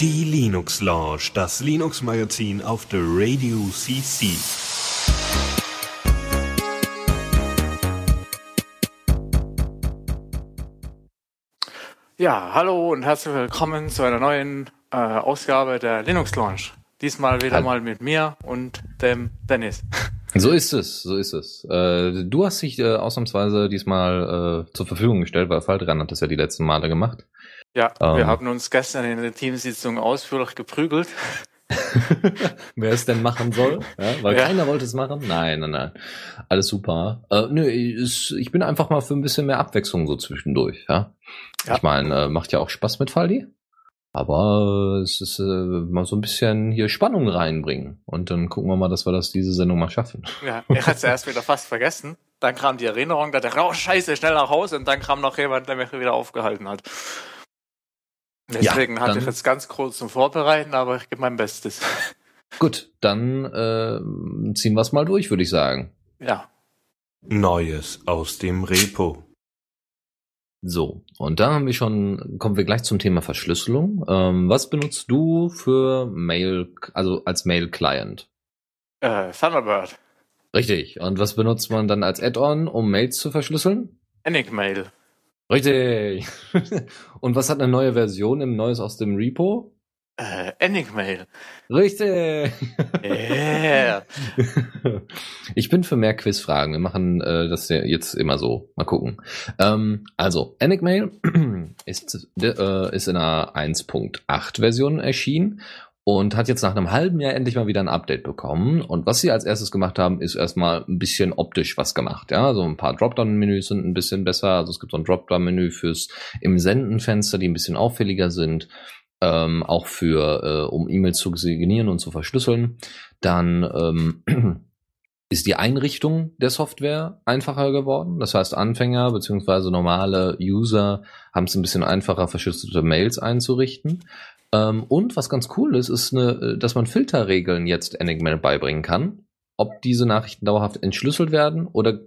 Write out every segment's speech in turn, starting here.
Die Linux Lounge, das Linux Magazin auf der Radio CC. Ja, hallo und herzlich willkommen zu einer neuen äh, Ausgabe der Linux Lounge. Diesmal wieder Hallo. mal mit mir und dem Dennis. So ist es, so ist es. Äh, du hast dich äh, ausnahmsweise diesmal äh, zur Verfügung gestellt, weil Faltran hat das ja die letzten Male gemacht. Ja, Ähm. wir haben uns gestern in der Teamsitzung ausführlich geprügelt. Wer es denn machen soll, ja, weil Ja. keiner wollte es machen. Nein, nein, nein. Alles super. Äh, nö, ist, ich bin einfach mal für ein bisschen mehr Abwechslung so zwischendurch. Ja, Ja. ich meine, äh, macht ja auch Spaß mit Faldi. Aber es ist äh, mal so ein bisschen hier Spannung reinbringen. Und dann gucken wir mal, dass wir das diese Sendung mal schaffen. Ja, ich hatte es erst wieder fast vergessen. Dann kam die Erinnerung, da dachte ich, oh scheiße, schnell nach Hause. Und dann kam noch jemand, der mich wieder aufgehalten hat. Deswegen hatte dann- ich jetzt ganz kurz zum Vorbereiten, aber ich gebe mein Bestes. Gut, dann äh, ziehen wir es mal durch, würde ich sagen. Ja, Neues aus dem Repo. So, und da haben wir schon, kommen wir gleich zum Thema Verschlüsselung. Ähm, was benutzt du für Mail, also als Mail-Client? äh, Thunderbird, Richtig. Und was benutzt man dann als Add-on, um Mails zu verschlüsseln? Enigmail, Richtig. und was hat eine neue Version im Neues aus dem Repo? Äh, Enigmail. Richtig. Yeah. Ich bin für mehr Quizfragen. Wir machen äh, das ja jetzt immer so. Mal gucken. Ähm, also, Enigmail ist, äh, ist in einer 1.8 Version erschienen und hat jetzt nach einem halben Jahr endlich mal wieder ein Update bekommen. Und was sie als erstes gemacht haben, ist erstmal ein bisschen optisch was gemacht. Ja, so ein paar Dropdown-Menüs sind ein bisschen besser. Also es gibt so ein Dropdown-Menü fürs im Senden-Fenster, die ein bisschen auffälliger sind. Ähm, auch für, äh, um E-Mails zu signieren und zu verschlüsseln. Dann ähm, ist die Einrichtung der Software einfacher geworden. Das heißt, Anfänger beziehungsweise normale User haben es ein bisschen einfacher, verschlüsselte Mails einzurichten. Ähm, und was ganz cool ist, ist, eine, dass man Filterregeln jetzt Enigmail beibringen kann, ob diese Nachrichten dauerhaft entschlüsselt werden oder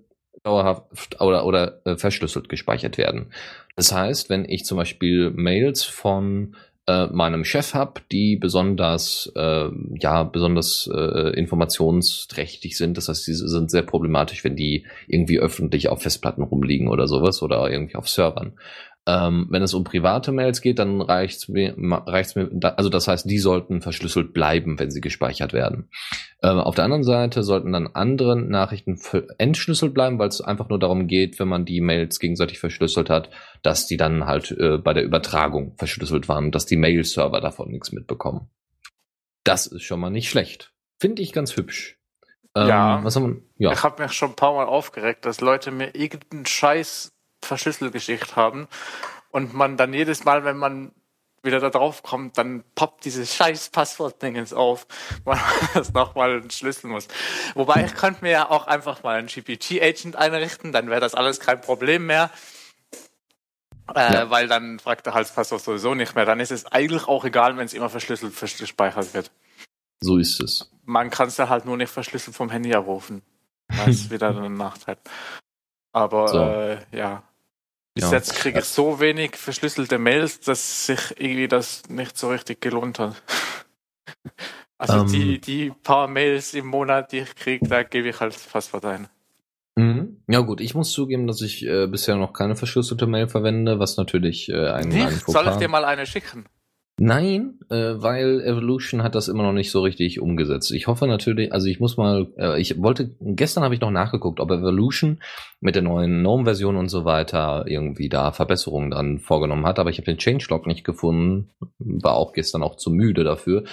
dauerhaft oder, oder äh, verschlüsselt gespeichert werden. Das heißt, wenn ich zum Beispiel Mails von äh, meinem Chef hab, die besonders äh, ja besonders äh, informationsträchtig sind. Das heißt, diese sind sehr problematisch, wenn die irgendwie öffentlich auf Festplatten rumliegen oder sowas oder irgendwie auf Servern. Ähm, wenn es um private Mails geht, dann reicht's mir, reicht's mir, also das heißt, die sollten verschlüsselt bleiben, wenn sie gespeichert werden. Ähm, auf der anderen Seite sollten dann andere Nachrichten entschlüsselt bleiben, weil es einfach nur darum geht, wenn man die Mails gegenseitig verschlüsselt hat, dass die dann halt äh, bei der Übertragung verschlüsselt waren dass die Mail-Server davon nichts mitbekommen. Das ist schon mal nicht schlecht. Finde ich ganz hübsch. Ähm, Ja. Was haben wir? Ja. Ich habe mich schon ein paar Mal aufgeregt, dass Leute mir irgendeinen Scheiß verschlüsselt geschickt haben und man dann jedes Mal, wenn man wieder da drauf kommt, dann poppt dieses scheiß Passwortdingens auf, weil man das nochmal entschlüsseln muss. Wobei ich könnte mir ja auch einfach mal einen GPT-Agent einrichten, dann wäre das alles kein Problem mehr. Äh, Ja. Weil dann fragt er halt das Passwort sowieso nicht mehr. Dann ist es eigentlich auch egal, wenn es immer verschlüsselt vers- gespeichert wird. So ist es. Man kann es ja halt nur nicht verschlüsselt vom Handy abrufen. Das ist wieder ein Nachteil. Aber So. äh, ja. Bis Ja. jetzt kriege ich so wenig verschlüsselte Mails, dass sich irgendwie das nicht so richtig gelohnt hat. Also Ähm. die, die paar Mails im Monat, die ich kriege, da gebe ich halt das Passwort ein. Mhm. Ja gut, ich muss zugeben, dass ich äh, bisher noch keine verschlüsselte Mail verwende, was natürlich äh, ein, ein Nicht? Fauxpas- Soll ich dir mal eine schicken? Nein, äh, weil Evolution hat das immer noch nicht so richtig umgesetzt. Ich hoffe natürlich, also ich muss mal, äh, ich wollte, gestern habe ich noch nachgeguckt, ob Evolution mit der neuen GNOME-Version und so weiter irgendwie da Verbesserungen dran vorgenommen hat, aber ich habe den Changelog nicht gefunden, war auch gestern auch zu müde dafür.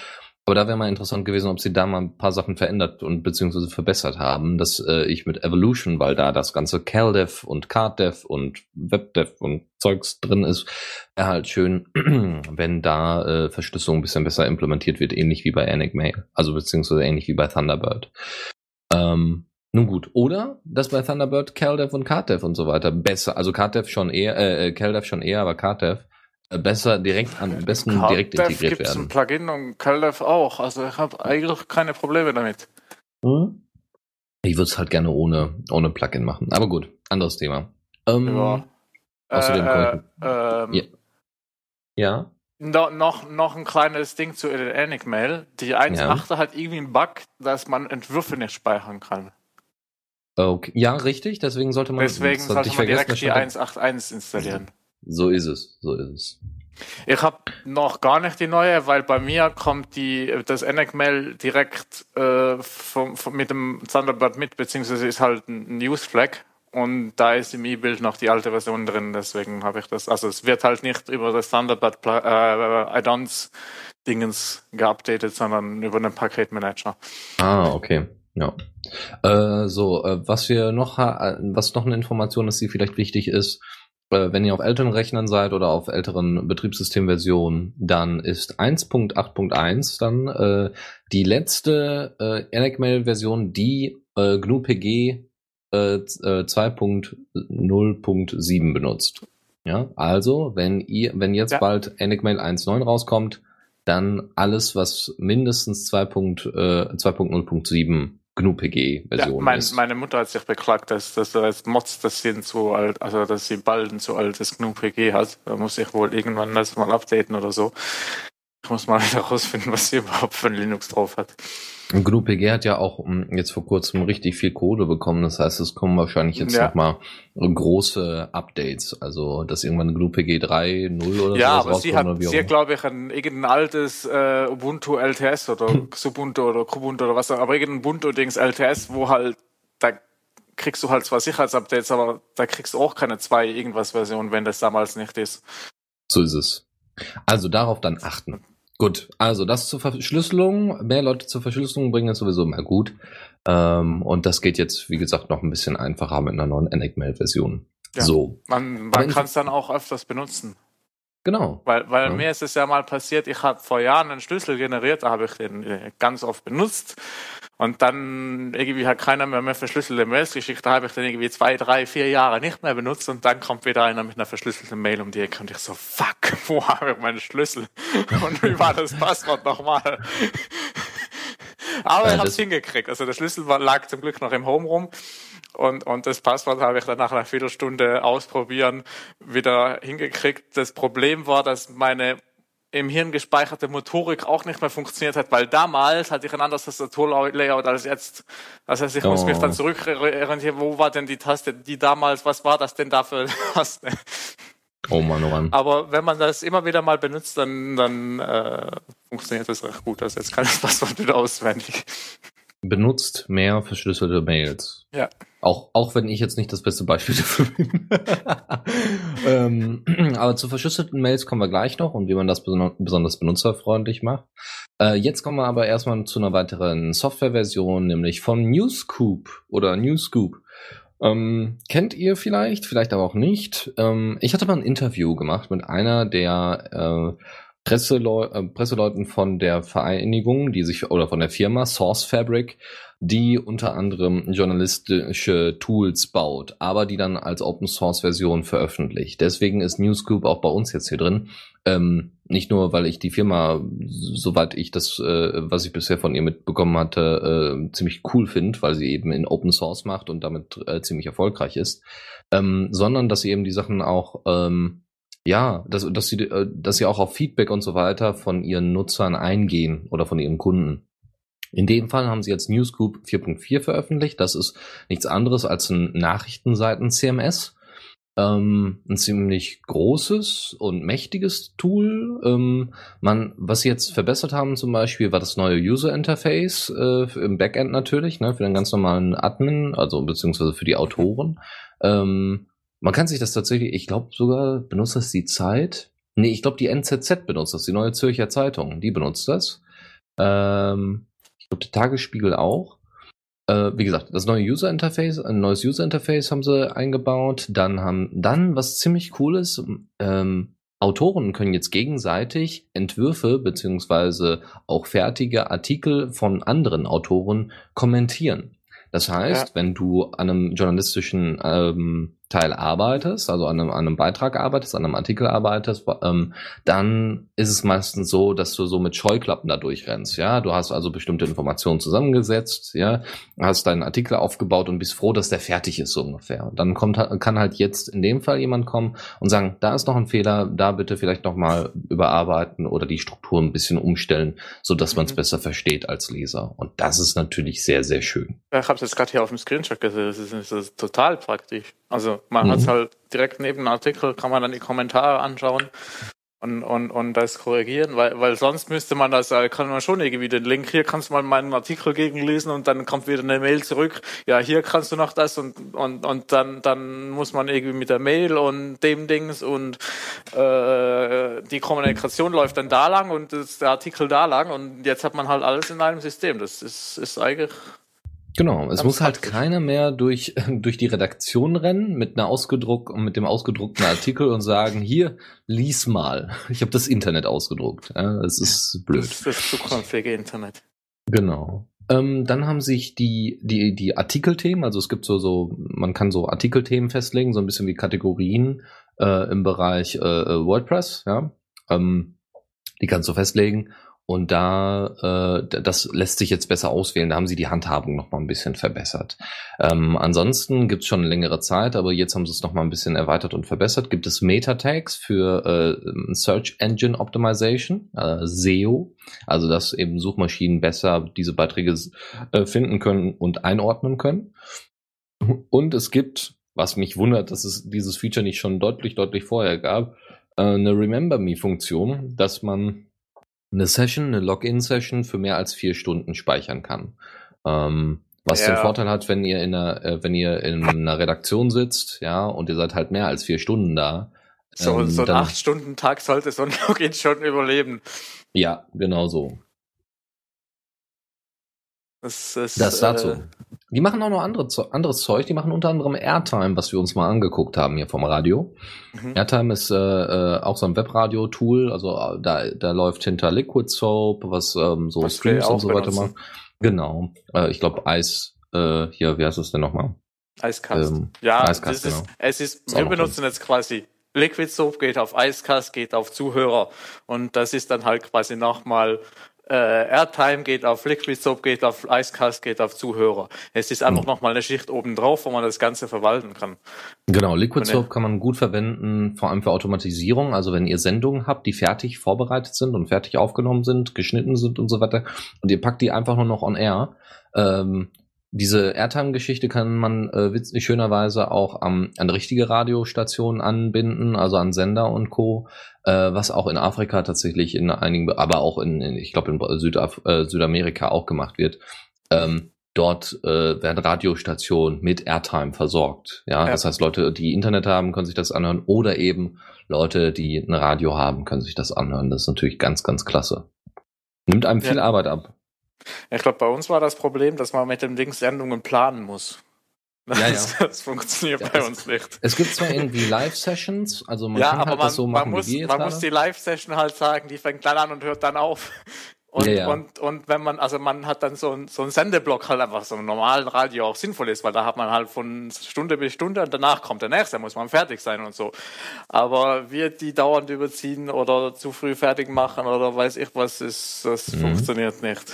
Aber da wäre mal interessant gewesen, ob sie da mal ein paar Sachen verändert und beziehungsweise verbessert haben, dass äh, ich mit Evolution, weil da das ganze CalDev und CardDev und WebDev und Zeugs drin ist, wäre halt schön, wenn da äh, Verschlüsselung ein bisschen besser implementiert wird, ähnlich wie bei Enigmail, also beziehungsweise ähnlich wie bei Thunderbird. Ähm, nun gut, oder dass bei Thunderbird CalDev und CardDev und so weiter besser, also CardDev schon eher, äh, CalDev schon eher, aber CardDev äh, besser direkt am besten direkt CardDev integriert gibt's werden. ein Plugin und CalDev auch. Also ich habe eigentlich keine Probleme damit. Hm? Ich würde es halt gerne ohne, ohne Plugin machen. Aber gut, anderes Thema. Ähm, Ja. Außerdem äh, ähm, Ja. Ja. No, noch, noch ein kleines Ding zu Enigmail. Die 1.8 hat irgendwie einen Bug, dass man Entwürfe nicht speichern kann. Okay. Ja, richtig. Deswegen sollte man, Deswegen sollte ich man vergessen, direkt die das stand- 1.8.1 installieren. So ist es. So ist es. Ich habe noch gar nicht die neue, weil bei mir kommt die das Enigmail direkt äh, vom, vom, mit dem Thunderbird mit, beziehungsweise ist halt ein Newsflag und da ist im E-Bild noch die alte Version drin, deswegen habe ich das. Also es wird halt nicht über das Thunderbird äh, Add-ons Dingens geupdatet, sondern über einen Paketmanager. Ah, okay. Ja. Äh, so, äh, was wir noch, äh, was noch eine Information ist, die vielleicht wichtig ist, wenn ihr auf älteren Rechnern seid oder auf älteren Betriebssystemversionen, dann ist 1.8.1 dann äh, die letzte äh, Enigmail-Version, die äh, GNU-PG äh, z- äh, 2.0.7 benutzt. Ja, also wenn ihr, wenn jetzt Ja. bald Enigmail 1.9 rauskommt, dann alles, was mindestens 2. 2.0.7 Ja, GNU-PG-Version mein, ist. meine Mutter hat sich beklagt, dass, dass als Mods das sind zu alt, also dass sie bald ein zu altes GNU-PG hat. Da muss ich wohl irgendwann das mal updaten oder so. Ich muss mal herausfinden, was sie überhaupt für ein Linux drauf hat. GNU-PG hat ja auch mm, jetzt vor kurzem richtig viel Kohle bekommen. Das heißt, es kommen wahrscheinlich jetzt Ja. noch mal große Updates. Also, dass irgendwann GNU-PG 3.0 oder Ja, sowas aber sie hat, sie hat immer. glaube ich, ein irgendein altes äh, Ubuntu LTS oder Xubuntu oder Kubuntu oder was auch aber irgendein Ubuntu-Dings LTS, wo halt, da kriegst du halt zwar Sicherheitsupdates, aber da kriegst du auch keine zwei irgendwas Version, wenn das damals nicht ist. So ist es. Also darauf dann achten. Gut, also das zur Verschlüsselung. Mehr Leute zur Verschlüsselung bringen ist sowieso mal gut. Ähm, und das geht jetzt, wie gesagt, noch ein bisschen einfacher mit einer neuen Enigmail-Version. Ja. So, Man, man kann es dann auch öfters benutzen. genau. Weil, weil Ja. mir ist es ja mal passiert, ich habe vor Jahren einen Schlüssel generiert, da habe ich den äh, ganz oft benutzt. Und dann irgendwie hat keiner mehr, mehr verschlüsselte Mails geschickt. Da habe ich den irgendwie zwei, drei, vier Jahre nicht mehr benutzt. Und dann kommt wieder einer mit einer verschlüsselten Mail um die Ecke. Und ich so, fuck, wo habe ich meinen Schlüssel? Und wie war das Passwort nochmal? Aber ich habe es hingekriegt. Also der Schlüssel lag zum Glück noch im Home rum. Und, und das Passwort habe ich dann nach einer Viertelstunde ausprobieren wieder hingekriegt. Das Problem war, dass meine im Hirn gespeicherte Motorik auch nicht mehr funktioniert hat, weil damals hatte ich ein anderes Tastaturlayout als jetzt. Das heißt, ich muss Oh. mich dann zurückorientieren, wo war denn die Taste, die damals, was war das denn da für eine Taste? Oh Mann, oh Mann. Aber wenn man das immer wieder mal benutzt, dann, dann äh, funktioniert das recht gut. Also jetzt kann ich das Passwort wieder auswendig. Benutzt mehr verschlüsselte Mails. Ja. Auch, auch wenn ich jetzt nicht das beste Beispiel dafür bin. ähm, aber zu verschlüsselten Mails kommen wir gleich noch und wie man das beson besonders benutzerfreundlich macht. Äh, jetzt kommen wir aber erstmal zu einer weiteren Softwareversion, nämlich von Newscoop oder Newscoop. Ähm, kennt ihr vielleicht, vielleicht aber auch nicht. Ähm, ich hatte mal ein Interview gemacht mit einer der äh, Presseleu äh, Presseleuten von der Vereinigung, die sich oder von der Firma Source Fabric, die unter anderem journalistische Tools baut, aber die dann als Open Source Version veröffentlicht. Deswegen ist Newscoop auch bei uns jetzt hier drin. Ähm, nicht nur, weil ich die Firma, soweit ich das, äh, was ich bisher von ihr mitbekommen hatte, äh, ziemlich cool finde, weil sie eben in Open Source macht und damit äh, ziemlich erfolgreich ist, ähm, sondern dass sie eben die Sachen auch ähm, ja, dass, dass, sie, äh, dass sie auch auf Feedback und so weiter von ihren Nutzern eingehen oder von ihren Kunden. In dem Fall haben sie jetzt Newsgroup 4.4 veröffentlicht. Das ist nichts anderes als ein Nachrichtenseiten-CMS. Ähm, ein ziemlich großes und mächtiges Tool. Ähm, man, was sie jetzt verbessert haben zum Beispiel, war das neue User Interface äh, im Backend natürlich, ne, für den ganz normalen Admin, also beziehungsweise für die Autoren. Ähm, man kann sich das tatsächlich, ich glaube sogar, benutzt das die Zeit? Nee, ich glaube die NZZ benutzt das, die Neue Zürcher Zeitung, die benutzt das. Ähm, ich glaube der Tagesspiegel auch. Äh, wie gesagt, das neue User Interface, ein neues User Interface haben sie eingebaut. Dann haben, dann, was ziemlich cool ist, ähm, Autoren können jetzt gegenseitig Entwürfe beziehungsweise auch fertige Artikel von anderen Autoren kommentieren. Das heißt, Ja. wenn du an einem journalistischen ähm, Teil arbeitest, also an einem, an einem Beitrag arbeitest, an einem Artikel arbeitest, ähm, dann ist es meistens so, dass du so mit Scheuklappen da durchrennst. Ja, du hast also bestimmte Informationen zusammengesetzt, ja, hast deinen Artikel aufgebaut und bist froh, dass der fertig ist so ungefähr. Und dann kommt kann halt jetzt in dem Fall jemand kommen und sagen, da ist noch ein Fehler, da bitte vielleicht noch mal überarbeiten oder die Struktur ein bisschen umstellen, so dass man es mhm. besser versteht als Leser. Und das ist natürlich sehr sehr schön. Ich habe es jetzt gerade hier auf dem Screenshot gesehen. Das ist, das ist total praktisch. Also man mhm. hat halt direkt neben dem Artikel, kann man dann die Kommentare anschauen und, und, und das korrigieren, weil, weil sonst müsste man das, äh, kann man schon irgendwie den Link, hier kannst du mal meinen Artikel gegenlesen und dann kommt wieder eine Mail zurück, ja, hier kannst du noch das und, und, und dann, dann muss man irgendwie mit der Mail und dem Dings und äh, die Kommunikation läuft dann da lang und das, der Artikel da lang und jetzt hat man halt alles in einem System. Das ist, ist eigentlich Genau, es muss halt keiner mehr durch, durch die Redaktion rennen mit einer ausgedruck, mit dem ausgedruckten Artikel und sagen, hier, lies mal. Ich habe das Internet ausgedruckt. Es ist blöd. Das ist das zukünftige Internet. Genau. Ähm, dann haben sich die, die, die Artikelthemen, also es gibt so, so, man kann so Artikelthemen festlegen, so ein bisschen wie Kategorien äh, im Bereich äh, äh WordPress, ja. Ähm, die kannst du festlegen und da, äh, das lässt sich jetzt besser auswählen. Da haben sie die Handhabung noch mal ein bisschen verbessert. Ähm, ansonsten gibt's schon längere Zeit, aber jetzt haben sie es noch mal ein bisschen erweitert und verbessert. Gibt es Meta-Tags für äh, Search Engine Optimization, äh, SEO, also dass eben Suchmaschinen besser diese Beiträge äh, finden können und einordnen können. Und es gibt, was mich wundert, dass es dieses Feature nicht schon deutlich, deutlich vorher gab, äh, eine Remember Me-Funktion, dass man eine Session, eine Login-Session für mehr als vier Stunden speichern kann. Ähm, was ja. den Vorteil hat, wenn ihr in einer, äh, wenn ihr in einer Redaktion sitzt, ja, und ihr seid halt mehr als vier Stunden da. So, ähm, so ein acht Stunden Tag sollte so ein Login schon überleben. Ja, genau so. Das, ist, das dazu. Äh, die machen auch noch andere, anderes Zeug. Die machen unter anderem Airtime, was wir uns mal angeguckt haben hier vom Radio. Mhm. Airtime ist äh, äh, auch so ein Webradio-Tool. Also äh, da, da läuft hinter Liquid Soap, was ähm, so was Streams und so weiter macht. Genau. Äh, ich glaube Eis, äh, hier, wie heißt es denn nochmal? Icecast. Ähm, ja, Icecast, genau. ist, es ist, ist wir benutzen jetzt quasi Liquid Soap geht auf Icecast, geht auf Zuhörer. Und das ist dann halt quasi nochmal äh, Airtime geht auf Liquid Soap, geht auf Icecast, geht auf Zuhörer. Es ist einfach mhm. nochmal eine Schicht oben drauf, wo man das Ganze verwalten kann. Genau, Liquid Soap kann man gut verwenden, vor allem für Automatisierung. Also wenn ihr Sendungen habt, die fertig vorbereitet sind und fertig aufgenommen sind, geschnitten sind und so weiter, und ihr packt die einfach nur noch on air, ähm, diese Airtime-Geschichte kann man äh, witzig schönerweise auch am, an richtige Radiostationen anbinden, also an Sender und Co., äh, was auch in Afrika tatsächlich in einigen, aber auch in, in ich glaube in Südaf äh, Südamerika auch gemacht wird. Ähm, dort äh, werden Radiostationen mit Airtime versorgt. Ja? ja, das heißt, Leute, die Internet haben, können sich das anhören oder eben Leute, die ein Radio haben, können sich das anhören. Das ist natürlich ganz, ganz klasse. Nimmt einem viel ja. Arbeit ab. Ich glaube, bei uns war das Problem, dass man mit dem Ding Sendungen planen muss. Das, ja, ja. das funktioniert ja, bei es, uns nicht. Es gibt zwar irgendwie Live-Sessions, also man ja, kann aber halt man, das so machen, man muss, man muss die Live-Session halt sagen, die fängt dann an und hört dann auf. Und, ja, ja. und, und wenn man, also man hat dann so ein, so ein Sendeblock halt einfach so im normalen Radio auch sinnvoll ist, weil da hat man halt von Stunde bis Stunde und danach kommt der nächste, muss man fertig sein und so. Aber wir, die dauernd überziehen oder zu früh fertig machen oder weiß ich was, ist, das mhm. funktioniert nicht.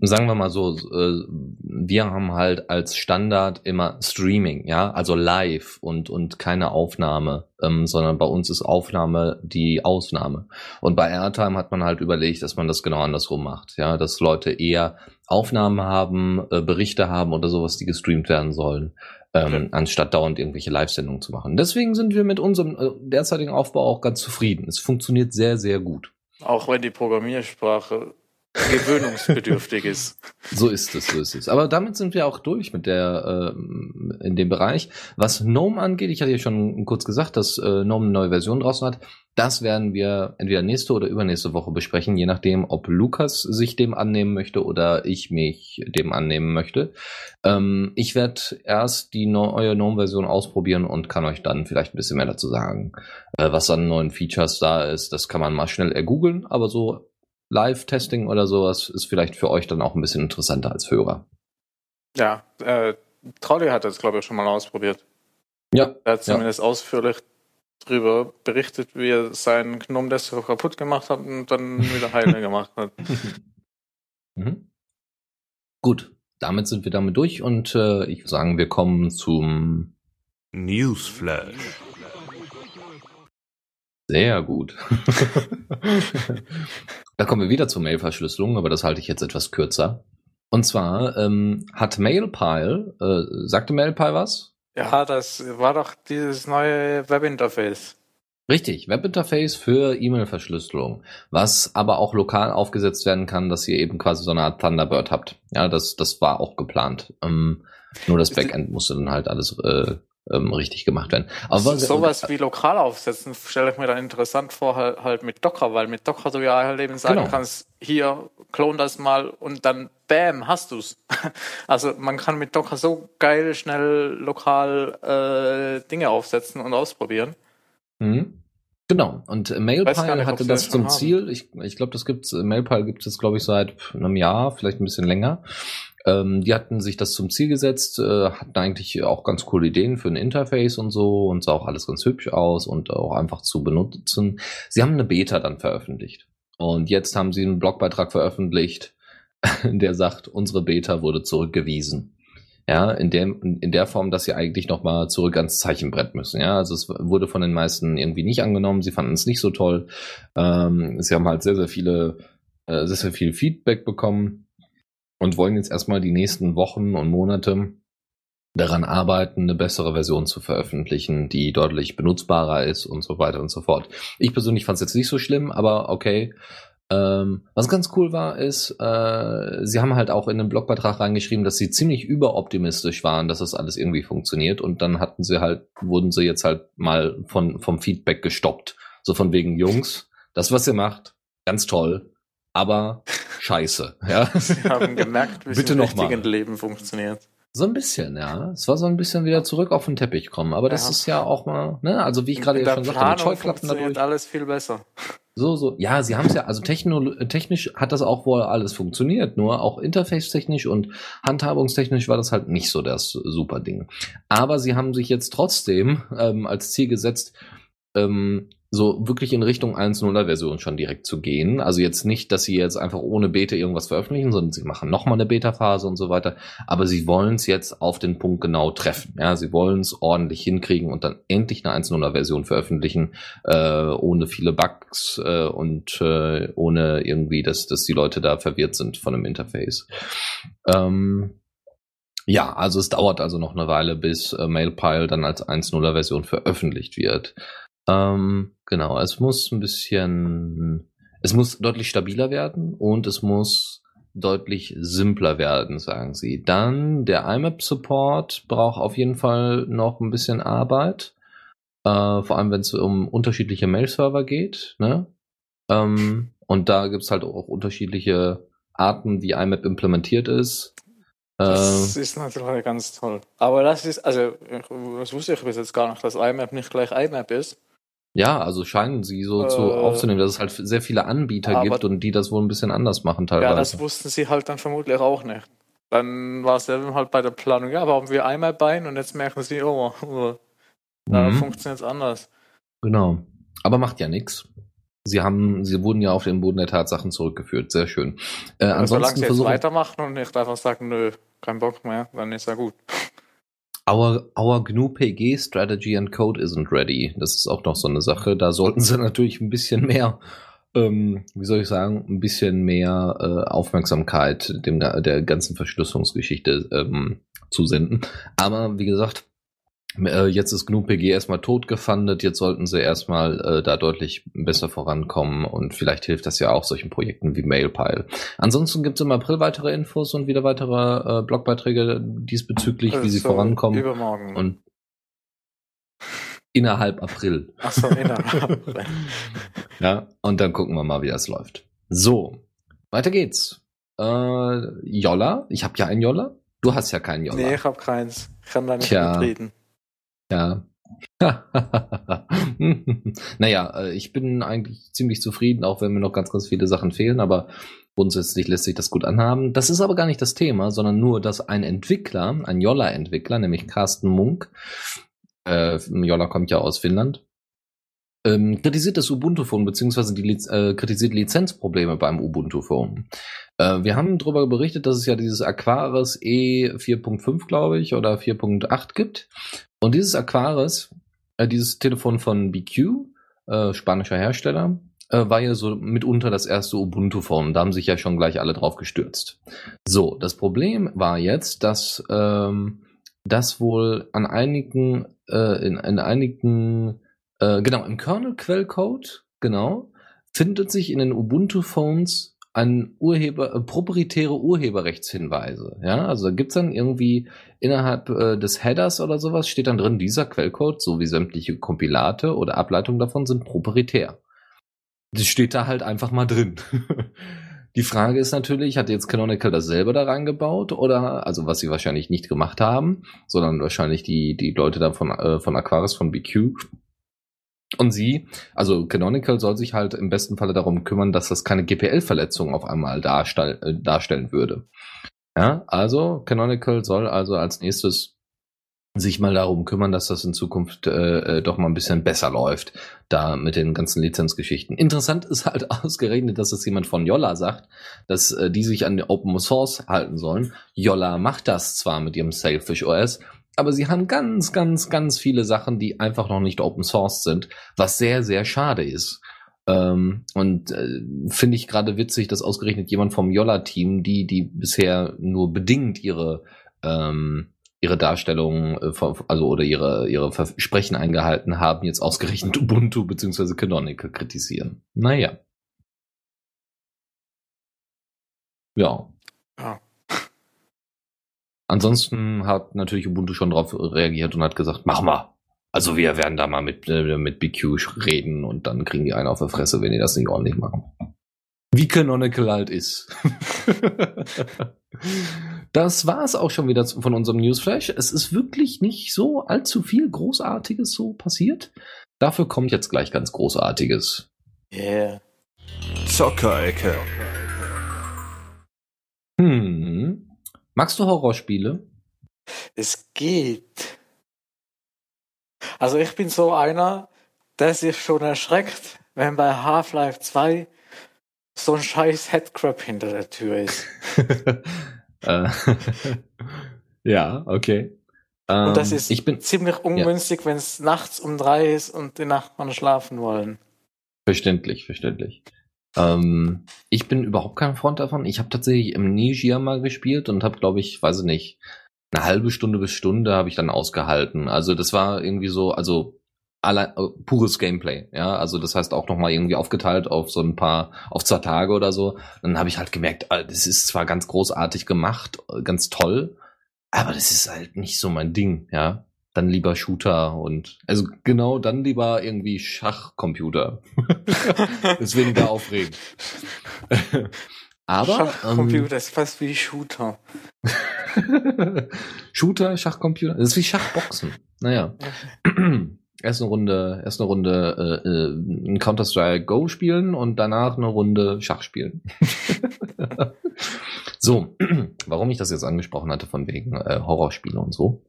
Sagen wir mal so, äh, wir haben halt als Standard immer Streaming, ja, also live und, und keine Aufnahme ähm, sondern bei uns ist Aufnahme die Ausnahme. Und bei Airtime hat man halt überlegt, dass man das genau andersrum macht, ja, dass Leute eher Aufnahmen haben, äh, Berichte haben oder sowas, die gestreamt werden sollen, ähm, okay. anstatt dauernd irgendwelche Live-Sendungen zu machen. Deswegen sind wir mit unserem äh, derzeitigen Aufbau auch ganz zufrieden. Es funktioniert sehr, sehr gut. Auch wenn die Programmiersprache gewöhnungsbedürftig ist. So ist es, so ist es. Aber damit sind wir auch durch mit der äh, in dem Bereich. Was GNOME angeht, ich hatte ja schon kurz gesagt, dass äh, GNOME eine neue Version draußen hat. Das werden wir entweder nächste oder übernächste Woche besprechen, je nachdem, ob Lukas sich dem annehmen möchte oder ich mich dem annehmen möchte. Ähm, ich werde erst die neue GNOME-Version ausprobieren und kann euch dann vielleicht ein bisschen mehr dazu sagen. Äh, was an neuen Features da ist, das kann man mal schnell ergoogeln, aber so Live-Testing oder sowas ist vielleicht für euch dann auch ein bisschen interessanter als Hörer. Ja, äh, Trolli hat das, glaube ich, schon mal ausprobiert. Ja. Er hat zumindest ausführlich darüber berichtet, wie er seinen Gnome Desktop kaputt gemacht hat und dann wieder heile gemacht hat. Mhm. Gut, damit sind wir damit durch und äh, ich würde sagen, wir kommen zum Newsflash. Sehr gut. da kommen wir wieder zur Mailverschlüsselung, aber das halte ich jetzt etwas kürzer. Und zwar ähm, hat Mailpile, äh, sagte Mailpile was? Ja, das war doch dieses neue Webinterface. Richtig, Webinterface für E-Mail-Verschlüsselung, was aber auch lokal aufgesetzt werden kann, dass ihr eben quasi so eine Art Thunderbird habt. Ja, das, das war auch geplant. Ähm, nur das Backend musste dann halt alles äh, ähm, richtig gemacht werden. Aber so, sowas wie lokal aufsetzen stelle ich mir dann interessant vor, halt, halt, mit Docker, weil mit Docker du ja halt eben sagen genau. kannst, hier, klon das mal und dann bam, hast du's. Also man kann mit Docker so geil, schnell, lokal äh, Dinge aufsetzen und ausprobieren. Mhm. Genau. Und Mailpile nicht, hatte das zum Ziel. Ich, ich glaube, das gibt's, Mailpile gibt es, glaube ich, seit einem Jahr, vielleicht ein bisschen länger. Ähm, die hatten sich das zum Ziel gesetzt, äh, hatten eigentlich auch ganz coole Ideen für ein Interface und so und sah auch alles ganz hübsch aus und auch einfach zu benutzen. Sie haben eine Beta dann veröffentlicht. Und jetzt haben sie einen Blogbeitrag veröffentlicht, der sagt, unsere Beta wurde zurückgewiesen. Ja, in der, in der Form, dass sie eigentlich nochmal zurück ans Zeichenbrett müssen. Ja, also es wurde von den meisten irgendwie nicht angenommen. Sie fanden es nicht so toll. Ähm, sie haben halt sehr, sehr viele, äh, sehr, sehr viel Feedback bekommen und wollen jetzt erstmal die nächsten Wochen und Monate daran arbeiten, eine bessere Version zu veröffentlichen, die deutlich benutzbarer ist und so weiter und so fort. Ich persönlich fand es jetzt nicht so schlimm, aber okay, ähm, was ganz cool war, ist, äh, sie haben halt auch in den Blogbeitrag reingeschrieben, dass sie ziemlich überoptimistisch waren, dass das alles irgendwie funktioniert. Und dann hatten sie halt, wurden sie jetzt halt mal von, vom Feedback gestoppt. So von wegen, Jungs, das, was ihr macht, ganz toll, aber scheiße. Ja? Sie haben gemerkt, wie es im richtigen Leben funktioniert. So ein bisschen, ja. Es war so ein bisschen wieder zurück auf den Teppich kommen. Aber das ja. ist ja auch mal, ne, also wie ich gerade schon sagte, mit Scheuklappen dadurch. alles viel besser. So, so. Ja, sie haben es ja, also technisch hat das auch wohl alles funktioniert, nur auch interface-technisch und handhabungstechnisch war das halt nicht so das super Ding. Aber sie haben sich jetzt trotzdem ähm, als Ziel gesetzt, ähm, so wirklich in Richtung 1.0er Version schon direkt zu gehen. Also jetzt nicht, dass sie jetzt einfach ohne Beta irgendwas veröffentlichen, sondern sie machen nochmal eine Beta-Phase und so weiter. Aber sie wollen es jetzt auf den Punkt genau treffen. Ja, sie wollen es ordentlich hinkriegen und dann endlich eine 1.0er Version veröffentlichen, äh, ohne viele Bugs äh, und äh, ohne irgendwie, dass, dass die Leute da verwirrt sind von dem Interface. Ähm, ja, also es dauert also noch eine Weile, bis äh, Mailpile dann als 1.0er Version veröffentlicht wird. Ähm, genau, es muss ein bisschen, es muss deutlich stabiler werden und es muss deutlich simpler werden, sagen sie. Dann der IMAP-Support braucht auf jeden Fall noch ein bisschen Arbeit. Äh, vor allem, wenn es um unterschiedliche Mail-Server geht. Ne? Ähm, und da gibt's halt auch unterschiedliche Arten, wie IMAP implementiert ist. Das äh, ist natürlich ganz toll. Aber das ist, also, das wusste ich bis jetzt gar nicht, dass IMAP nicht gleich IMAP ist. Ja, also scheinen sie so äh, zu aufzunehmen, dass es halt sehr viele Anbieter gibt und die das wohl ein bisschen anders machen teilweise. Ja, das wussten sie halt dann vermutlich auch nicht. Dann war es eben halt bei der Planung, ja, warum wir einmal Bein und jetzt merken sie, oh, oh da mhm. funktioniert es anders. Genau. Aber macht ja nichts. Sie haben, sie wurden ja auf den Boden der Tatsachen zurückgeführt. Sehr schön. Äh, ansonsten solange sie jetzt weitermachen und nicht einfach sagen, nö, kein Bock mehr, dann ist ja gut. Our, our GNU PG strategy and code isn't ready. Das ist auch noch so eine Sache. Da sollten sie natürlich ein bisschen mehr, ähm, wie soll ich sagen, ein bisschen mehr äh, Aufmerksamkeit dem, der ganzen Verschlüsselungsgeschichte ähm, zusenden. Aber wie gesagt, äh, jetzt ist GNU-PG erstmal tot gefundet, jetzt sollten sie erstmal äh, da deutlich besser vorankommen und vielleicht hilft das ja auch solchen Projekten wie Mailpile. Ansonsten gibt es im April weitere Infos und wieder weitere äh, Blogbeiträge diesbezüglich, also wie sie vorankommen. Übermorgen. Und innerhalb April. Ach so, innerhalb April. ja, und dann gucken wir mal, wie das läuft. So, weiter geht's. Äh, Jolla, ich habe ja einen Jolla. Du hast ja keinen Jolla. Nee, ich habe keins. Ich kann da nicht Tja. mitreden. Ja. naja, äh, ich bin eigentlich ziemlich zufrieden, auch wenn mir noch ganz, ganz viele Sachen fehlen, aber grundsätzlich lässt sich das gut anhaben. Das ist aber gar nicht das Thema, sondern nur, dass ein Entwickler, ein Jolla-Entwickler, nämlich Carsten Munk, äh, Jolla kommt ja aus Finnland, ähm, kritisiert das Ubuntu-Phone beziehungsweise die äh, kritisiert Lizenzprobleme beim Ubuntu-Phone. Äh, wir haben darüber berichtet, dass es ja dieses Aquaris E 4.5, glaube ich, oder 4.8 gibt. Und dieses Aquaris, äh, dieses Telefon von BQ, äh, spanischer Hersteller, äh, war ja so mitunter das erste Ubuntu-Phone. Da haben sich ja schon gleich alle drauf gestürzt. So, das Problem war jetzt, dass ähm, das wohl an einigen, äh, in, in einigen, äh, genau, im Kernel-Quellcode, genau, findet sich in den Ubuntu-Phones an Urheber, äh, proprietäre Urheberrechtshinweise. Ja, also da gibt's dann irgendwie innerhalb äh, des Headers oder sowas steht dann drin, dieser Quellcode sowie sämtliche Kompilate oder Ableitungen davon sind proprietär. Das steht da halt einfach mal drin. Die Frage ist natürlich, hat jetzt Canonical das selber da reingebaut oder, also was sie wahrscheinlich nicht gemacht haben, sondern wahrscheinlich die, die Leute da von, äh, von Aquaris, von BQ, und sie, also Canonical soll sich halt im besten Falle darum kümmern, dass das keine GPL-Verletzung auf einmal darstell, äh, darstellen würde. Ja, also Canonical soll also als nächstes sich mal darum kümmern, dass das in Zukunft äh, äh, doch mal ein bisschen besser läuft, da mit den ganzen Lizenzgeschichten. Interessant ist halt ausgerechnet, dass es jemand von Yolla sagt, dass äh, die sich an Open Source halten sollen. Yolla macht das zwar mit ihrem Sailfish OS, aber sie haben ganz, ganz, ganz viele Sachen, die einfach noch nicht Open Source sind, was sehr, sehr schade ist. Ähm, und äh, finde ich gerade witzig, dass ausgerechnet jemand vom Yolla-Team, die, die bisher nur bedingt ihre ähm, ihre Darstellung, äh, also oder ihre, ihre Versprechen eingehalten haben, jetzt ausgerechnet Ubuntu bzw. Canonical kritisieren. Naja. Ja. ja. Ansonsten hat natürlich Ubuntu schon darauf reagiert und hat gesagt, mach mal. Also wir werden da mal mit, äh, mit BQ reden und dann kriegen die einen auf der Fresse, wenn die das nicht ordentlich machen. Wie Canonical halt ist. das war es auch schon wieder von unserem Newsflash. Es ist wirklich nicht so allzu viel Großartiges so passiert. Dafür kommt jetzt gleich ganz Großartiges. Yeah. Zockerecke. Hm. Magst du Horrorspiele? Es geht. Also ich bin so einer, der sich schon erschreckt, wenn bei Half-Life 2 so ein scheiß Headcrab hinter der Tür ist. Äh, ja, okay. und das ähm, ist ich bin, ziemlich ungünstig, ja. wenn es nachts um drei ist und die Nachbarn schlafen wollen. Verständlich, verständlich. Ähm, ich bin überhaupt kein Freund davon. Ich habe tatsächlich im Nigia mal gespielt und habe, glaube ich, weiß ich nicht, eine halbe Stunde bis Stunde habe ich dann ausgehalten. Also das war irgendwie so, also allein, äh, pures Gameplay, ja, also das heißt auch nochmal irgendwie aufgeteilt auf so ein paar, auf zwei Tage oder so. Dann habe ich halt gemerkt, äh, das ist zwar ganz großartig gemacht, äh, ganz toll, aber das ist halt nicht so mein Ding, ja dann lieber Shooter und also genau dann lieber irgendwie Schachcomputer. ist weniger aufregend. Aber Schachcomputer ähm, ist fast wie Shooter. Shooter, Schachcomputer, das ist wie Schachboxen. Naja. erst eine Runde, erst eine Runde äh, äh, ein Counter-Strike Go spielen und danach eine Runde Schach spielen. so, warum ich das jetzt angesprochen hatte von wegen äh, Horrorspiele und so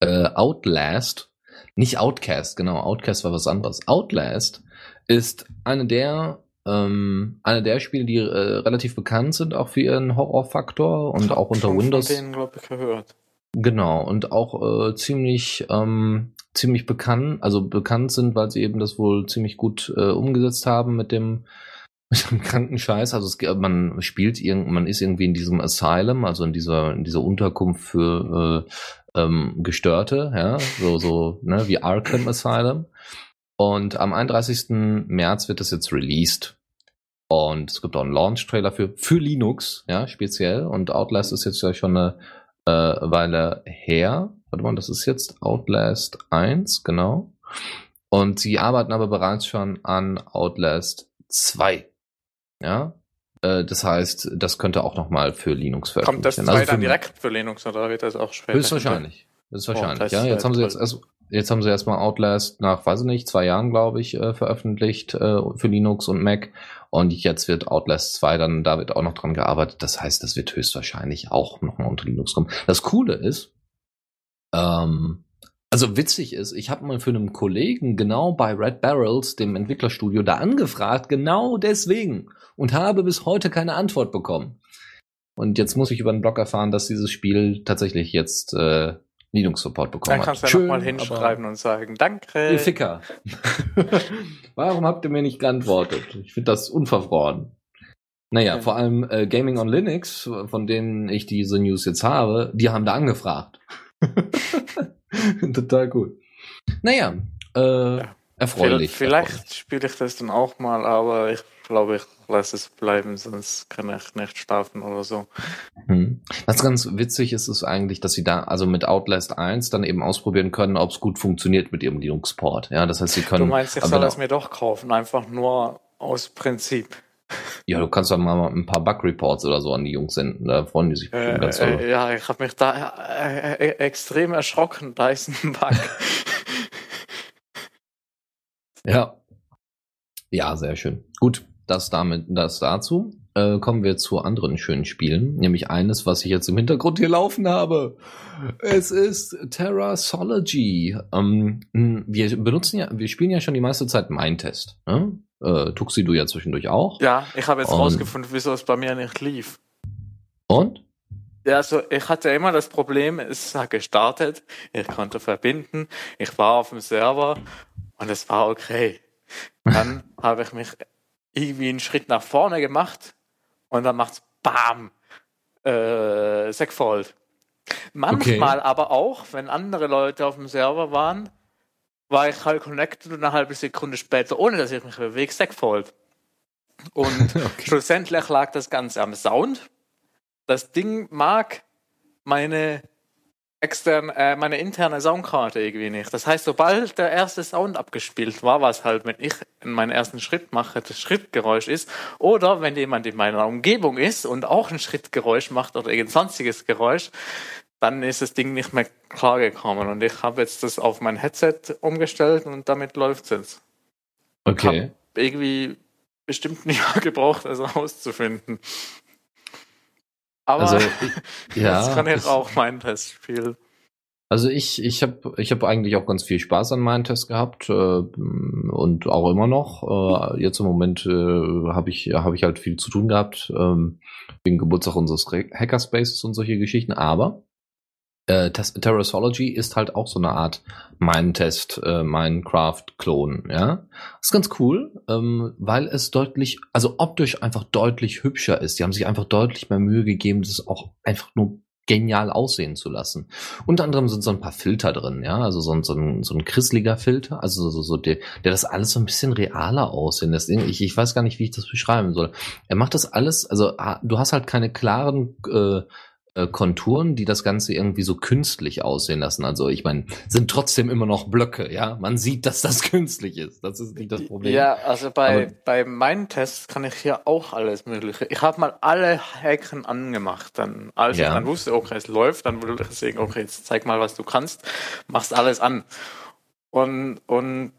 äh, Outlast, nicht Outcast, genau, Outcast war was anderes. Outlast ist eine der ähm, eine der Spiele, die äh, relativ bekannt sind, auch für ihren Horrorfaktor und auch unter Windows. Von denen, glaube ich, gehört. Genau, und auch äh, ziemlich, ähm, ziemlich bekannt, also bekannt sind, weil sie eben das wohl ziemlich gut äh, umgesetzt haben mit dem, mit dem kranken Scheiß. Also es, man spielt irgend, man ist irgendwie in diesem Asylum, also in dieser, in dieser Unterkunft für äh, ähm, Gestörte, ja, so, so, ne, wie Arkham Asylum. Und am 31. März wird das jetzt released. Und es gibt auch einen Launch-Trailer für, für Linux, ja, speziell. Und Outlast ist jetzt ja schon eine äh, Weile her. Warte mal, das ist jetzt Outlast 1, genau. Und sie arbeiten aber bereits schon an Outlast 2. Ja, das heißt, das könnte auch nochmal für Linux veröffentlicht werden. Kommt das 2 also dann direkt für Linux oder wird das auch später? Höchstwahrscheinlich. Das ist wahrscheinlich, oh, ja. Jetzt haben sie jetzt erst, jetzt haben sie erstmal Outlast nach, weiß ich nicht, zwei Jahren, glaube ich, äh, veröffentlicht äh, für Linux und Mac. Und jetzt wird Outlast 2 dann, da wird auch noch dran gearbeitet. Das heißt, das wird höchstwahrscheinlich auch nochmal unter Linux kommen. Das Coole ist, ähm, Also witzig ist, ich habe mal für einen Kollegen genau bei Red Barrels, dem Entwicklerstudio, da angefragt, genau deswegen. Und habe bis heute keine Antwort bekommen. Und jetzt muss ich über den Blog erfahren, dass dieses Spiel tatsächlich jetzt äh, Linux-Support bekommen Dann kannst du hat. ja nochmal hinschreiben und sagen, danke. Ihr Ficker. Warum habt ihr mir nicht geantwortet? Ich finde das unverfroren. Naja, Ja. vor allem äh, Gaming on Linux, von denen ich diese News jetzt habe, die haben da angefragt. Total cool. Naja, äh, erfreulich. Vielleicht spiele ich das dann auch mal, aber ich glaube, ich lasse es bleiben, sonst kann ich nicht schlafen oder so. Hm. Was ganz witzig ist, ist eigentlich, dass sie da also mit Outlast 1 dann eben ausprobieren können, ob es gut funktioniert mit ihrem Linux-Port. Ja, das heißt, sie können. Du meinst, ich aber soll es mir doch kaufen, einfach nur aus Prinzip. Ja, du kannst dann mal ein paar Bug-Reports oder so an die Jungs senden. Da freuen die sich bestimmt Äh, ganz doll. äh, ja, ich habe mich da äh, äh, extrem erschrocken. Da ist ein Bug. Ja. Ja, sehr schön. Gut, das damit, das dazu. Äh, kommen wir zu anderen schönen Spielen, nämlich eines, was ich jetzt im Hintergrund hier laufen habe. Es ist Terrasology. Ähm, wir benutzen ja, wir spielen ja schon die meiste Zeit Mindtest. Ne? Äh, Tuxi, du ja zwischendurch auch. ja, ich habe jetzt Und- rausgefunden, wieso es bei mir nicht lief. Und? Ja, also ich hatte immer das Problem, es hat gestartet, ich konnte verbinden, ich war auf dem Server und es war okay. Dann habe ich mich irgendwie einen Schritt nach vorne gemacht und dann macht's BAM! Äh, Segfold. Manchmal aber auch, wenn andere Leute auf dem Server waren, war ich halt connected und eine halbe Sekunde später, ohne dass ich mich bewege, Segfold. Und schlussendlich lag das Ganze am Sound. Das Ding mag meine externe, äh, meine interne Soundkarte irgendwie nicht. Das heißt, sobald der erste Sound abgespielt war, was halt, wenn ich meinen ersten Schritt mache, das Schrittgeräusch ist, oder wenn jemand in meiner Umgebung ist und auch ein Schrittgeräusch macht oder irgendein sonstiges Geräusch, dann ist das Ding nicht mehr klargekommen. Und ich habe jetzt das auf mein Headset umgestellt und damit läuft's jetzt. Okay. Irgendwie bestimmt ein Jahr gebraucht, das auszufinden. Aber Also, ich, ja. das kann das- auch meinen Test spielen. Also ich, ich habe ich hab eigentlich auch ganz viel Spaß an meinen Test gehabt äh, und auch immer noch. Äh, jetzt im Moment äh, habe ich, hab ich halt viel zu tun gehabt, ähm, wegen Geburtstag unseres Re- Hackerspaces und solche Geschichten. Aber äh, Terrasology ist halt auch so eine Art Minetest, äh, Minecraft-Klon. Ja, ist ganz cool, ähm, weil es deutlich, also optisch einfach deutlich hübscher ist. Die haben sich einfach deutlich mehr Mühe gegeben, das auch einfach nur genial aussehen zu lassen. Unter anderem sind so ein paar Filter drin, ja, also so ein, so ein, so ein krisseliger Filter, also so, so der, der das alles so ein bisschen realer aussehen lässt. Ich, ich weiß gar nicht, wie ich das beschreiben soll. Er macht das alles, also ah, du hast halt keine klaren äh, äh, Konturen, die das Ganze irgendwie so künstlich aussehen lassen. Also ich meine, sind trotzdem immer noch Blöcke, ja. Man sieht, dass das künstlich ist. Das ist nicht das Problem. Ja, also bei, Aber- bei meinen Tests kann ich hier auch alles Mögliche. Ich habe mal alle Hacken angemacht. Dann, als Ja. ich dann wusste, okay, es läuft, dann würde ich sagen, okay, jetzt zeig mal, was du kannst, machst alles an. Und, und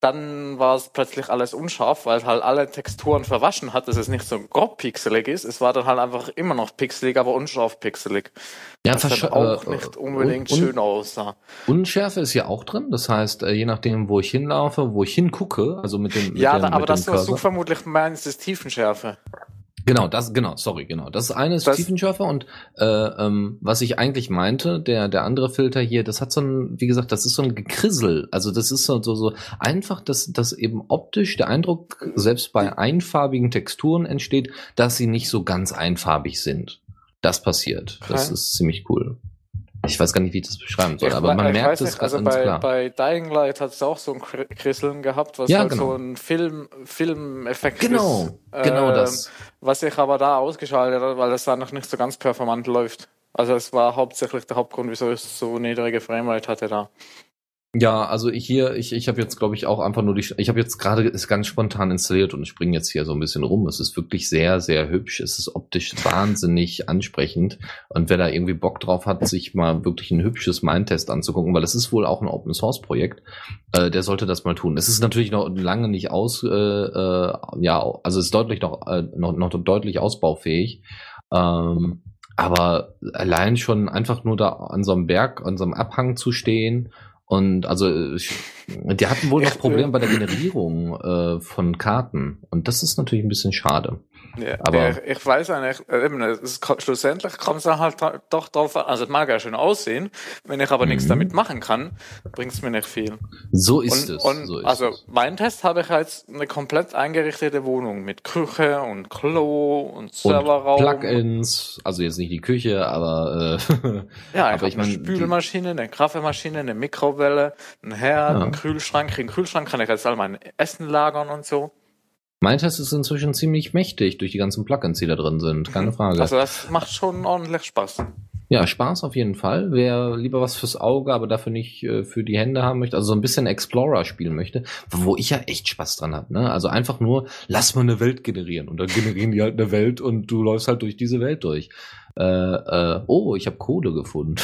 dann war es plötzlich alles unscharf, weil es halt alle Texturen verwaschen hat, dass es nicht so grob pixelig ist. Es war dann halt einfach immer noch pixelig, aber unscharf pixelig. ja, Was versch- dann auch äh, nicht unbedingt un- schön aussah. Unschärfe ist ja auch drin. Das heißt, äh, je nachdem, wo ich hinlaufe, wo ich hingucke, also mit dem, mit Ja, da, aber mit das, was du vermutlich meinst, ist Tiefenschärfe. Genau, das, genau, sorry, genau. Das eine ist Das- Tiefenschärfer und äh, ähm, was ich eigentlich meinte, der, der andere Filter hier, das hat so ein, wie gesagt, das ist so ein Gekrissel. Also das ist so, so, so einfach, dass, dass eben optisch der Eindruck selbst bei einfarbigen Texturen entsteht, dass sie nicht so ganz einfarbig sind. Das passiert. Das Okay. ist ziemlich cool. Ich weiß gar nicht, wie ich das beschreiben soll, Ich aber man merkt es nicht, also ganz bei, klar. bei Dying Light hat es auch so ein Kr- Krisseln gehabt, was Ja, halt genau. so ein Film, Filmeffekt Genau, ist. genau Ähm, das. Was ich aber da ausgeschaltet habe, weil das da noch nicht so ganz performant läuft. Also es war hauptsächlich der Hauptgrund, wieso ich so niedrige Framerate hatte da. Ja, also ich hier, ich, ich habe jetzt, glaube ich, auch einfach nur die, ich habe jetzt gerade es ganz spontan installiert und springe jetzt hier so ein bisschen rum. Es ist wirklich sehr, sehr hübsch. Es ist optisch wahnsinnig ansprechend. Und wer da irgendwie Bock drauf hat, sich mal wirklich ein hübsches Mindtest anzugucken, weil es ist wohl auch ein Open Source Projekt, äh, der sollte das mal tun. Es ist natürlich noch lange nicht aus, äh, äh, ja, also es ist deutlich noch, äh, noch, noch deutlich ausbaufähig. Ähm, aber allein schon einfach nur da an so einem Berg, an so einem Abhang zu stehen Und also ich, die hatten wohl noch Probleme bei der Generierung äh, von Karten. Und das ist natürlich ein bisschen schade. Ja, Aber- ich, ich weiß eigentlich, äh, eben, es, schlussendlich kommt es dann halt doch drauf an, also es mag ja schön aussehen, wenn ich aber nichts Mhm. damit machen kann, bringt es mir nicht viel. So ist und, es. und so ist also es. mein Test habe ich jetzt eine komplett eingerichtete Wohnung mit Küche und Klo und Und Serverraum. Plugins, also jetzt nicht die Küche, aber äh, Ja, ich aber habe ich eine meine, Spülmaschine, eine Kaffeemaschine, eine Mikrowelle, einen Herd, Ja. einen Kühlschrank. Im Kühlschrank kann ich jetzt all mein Essen lagern und so. Mein Test ist inzwischen ziemlich mächtig durch die ganzen Plugins, die da drin sind. Keine Frage. Also das macht schon ordentlich Spaß. Ja, Spaß auf jeden Fall. Wer lieber was fürs Auge, aber dafür nicht äh, für die Hände haben möchte, also so ein bisschen Explorer spielen möchte, wo ich ja echt Spaß dran habe. Ne? Also einfach nur, lass mal eine Welt generieren. Und dann generieren die halt eine Welt und du läufst halt durch diese Welt durch. Äh, äh, oh, ich habe Kohle gefunden.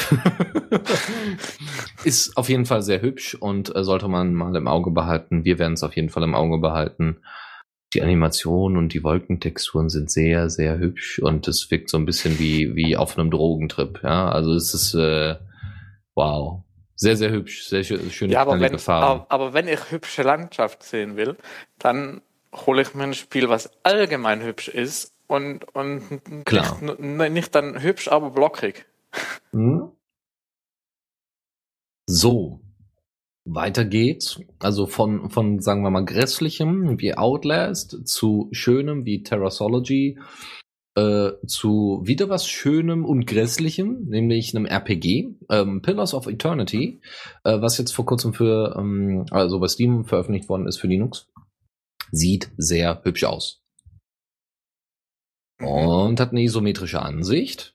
Ist auf jeden Fall sehr hübsch und äh, sollte man mal im Auge behalten. Wir werden es auf jeden Fall im Auge behalten. Die Animationen und die Wolkentexturen sind sehr, sehr hübsch und es wirkt so ein bisschen wie, wie auf einem Drogentrip. Ja, also es ist äh, wow. Sehr, sehr hübsch, sehr schö schöne Ja, aber wenn, Farben. aber, wenn ich hübsche Landschaft sehen will, dann hole ich mir ein Spiel, was allgemein hübsch ist und, und Klar. Nicht, nicht dann hübsch, aber blockig. Hm? So. Weiter geht's. Also von, von, sagen wir mal, grässlichem wie Outlast zu schönem wie Terrasology, äh, zu wieder was Schönem und Grässlichem, nämlich einem RPG, ähm, Pillars of Eternity, äh, was jetzt vor kurzem für, ähm, also bei Steam veröffentlicht worden ist für Linux. Sieht sehr hübsch aus. und hat eine isometrische Ansicht.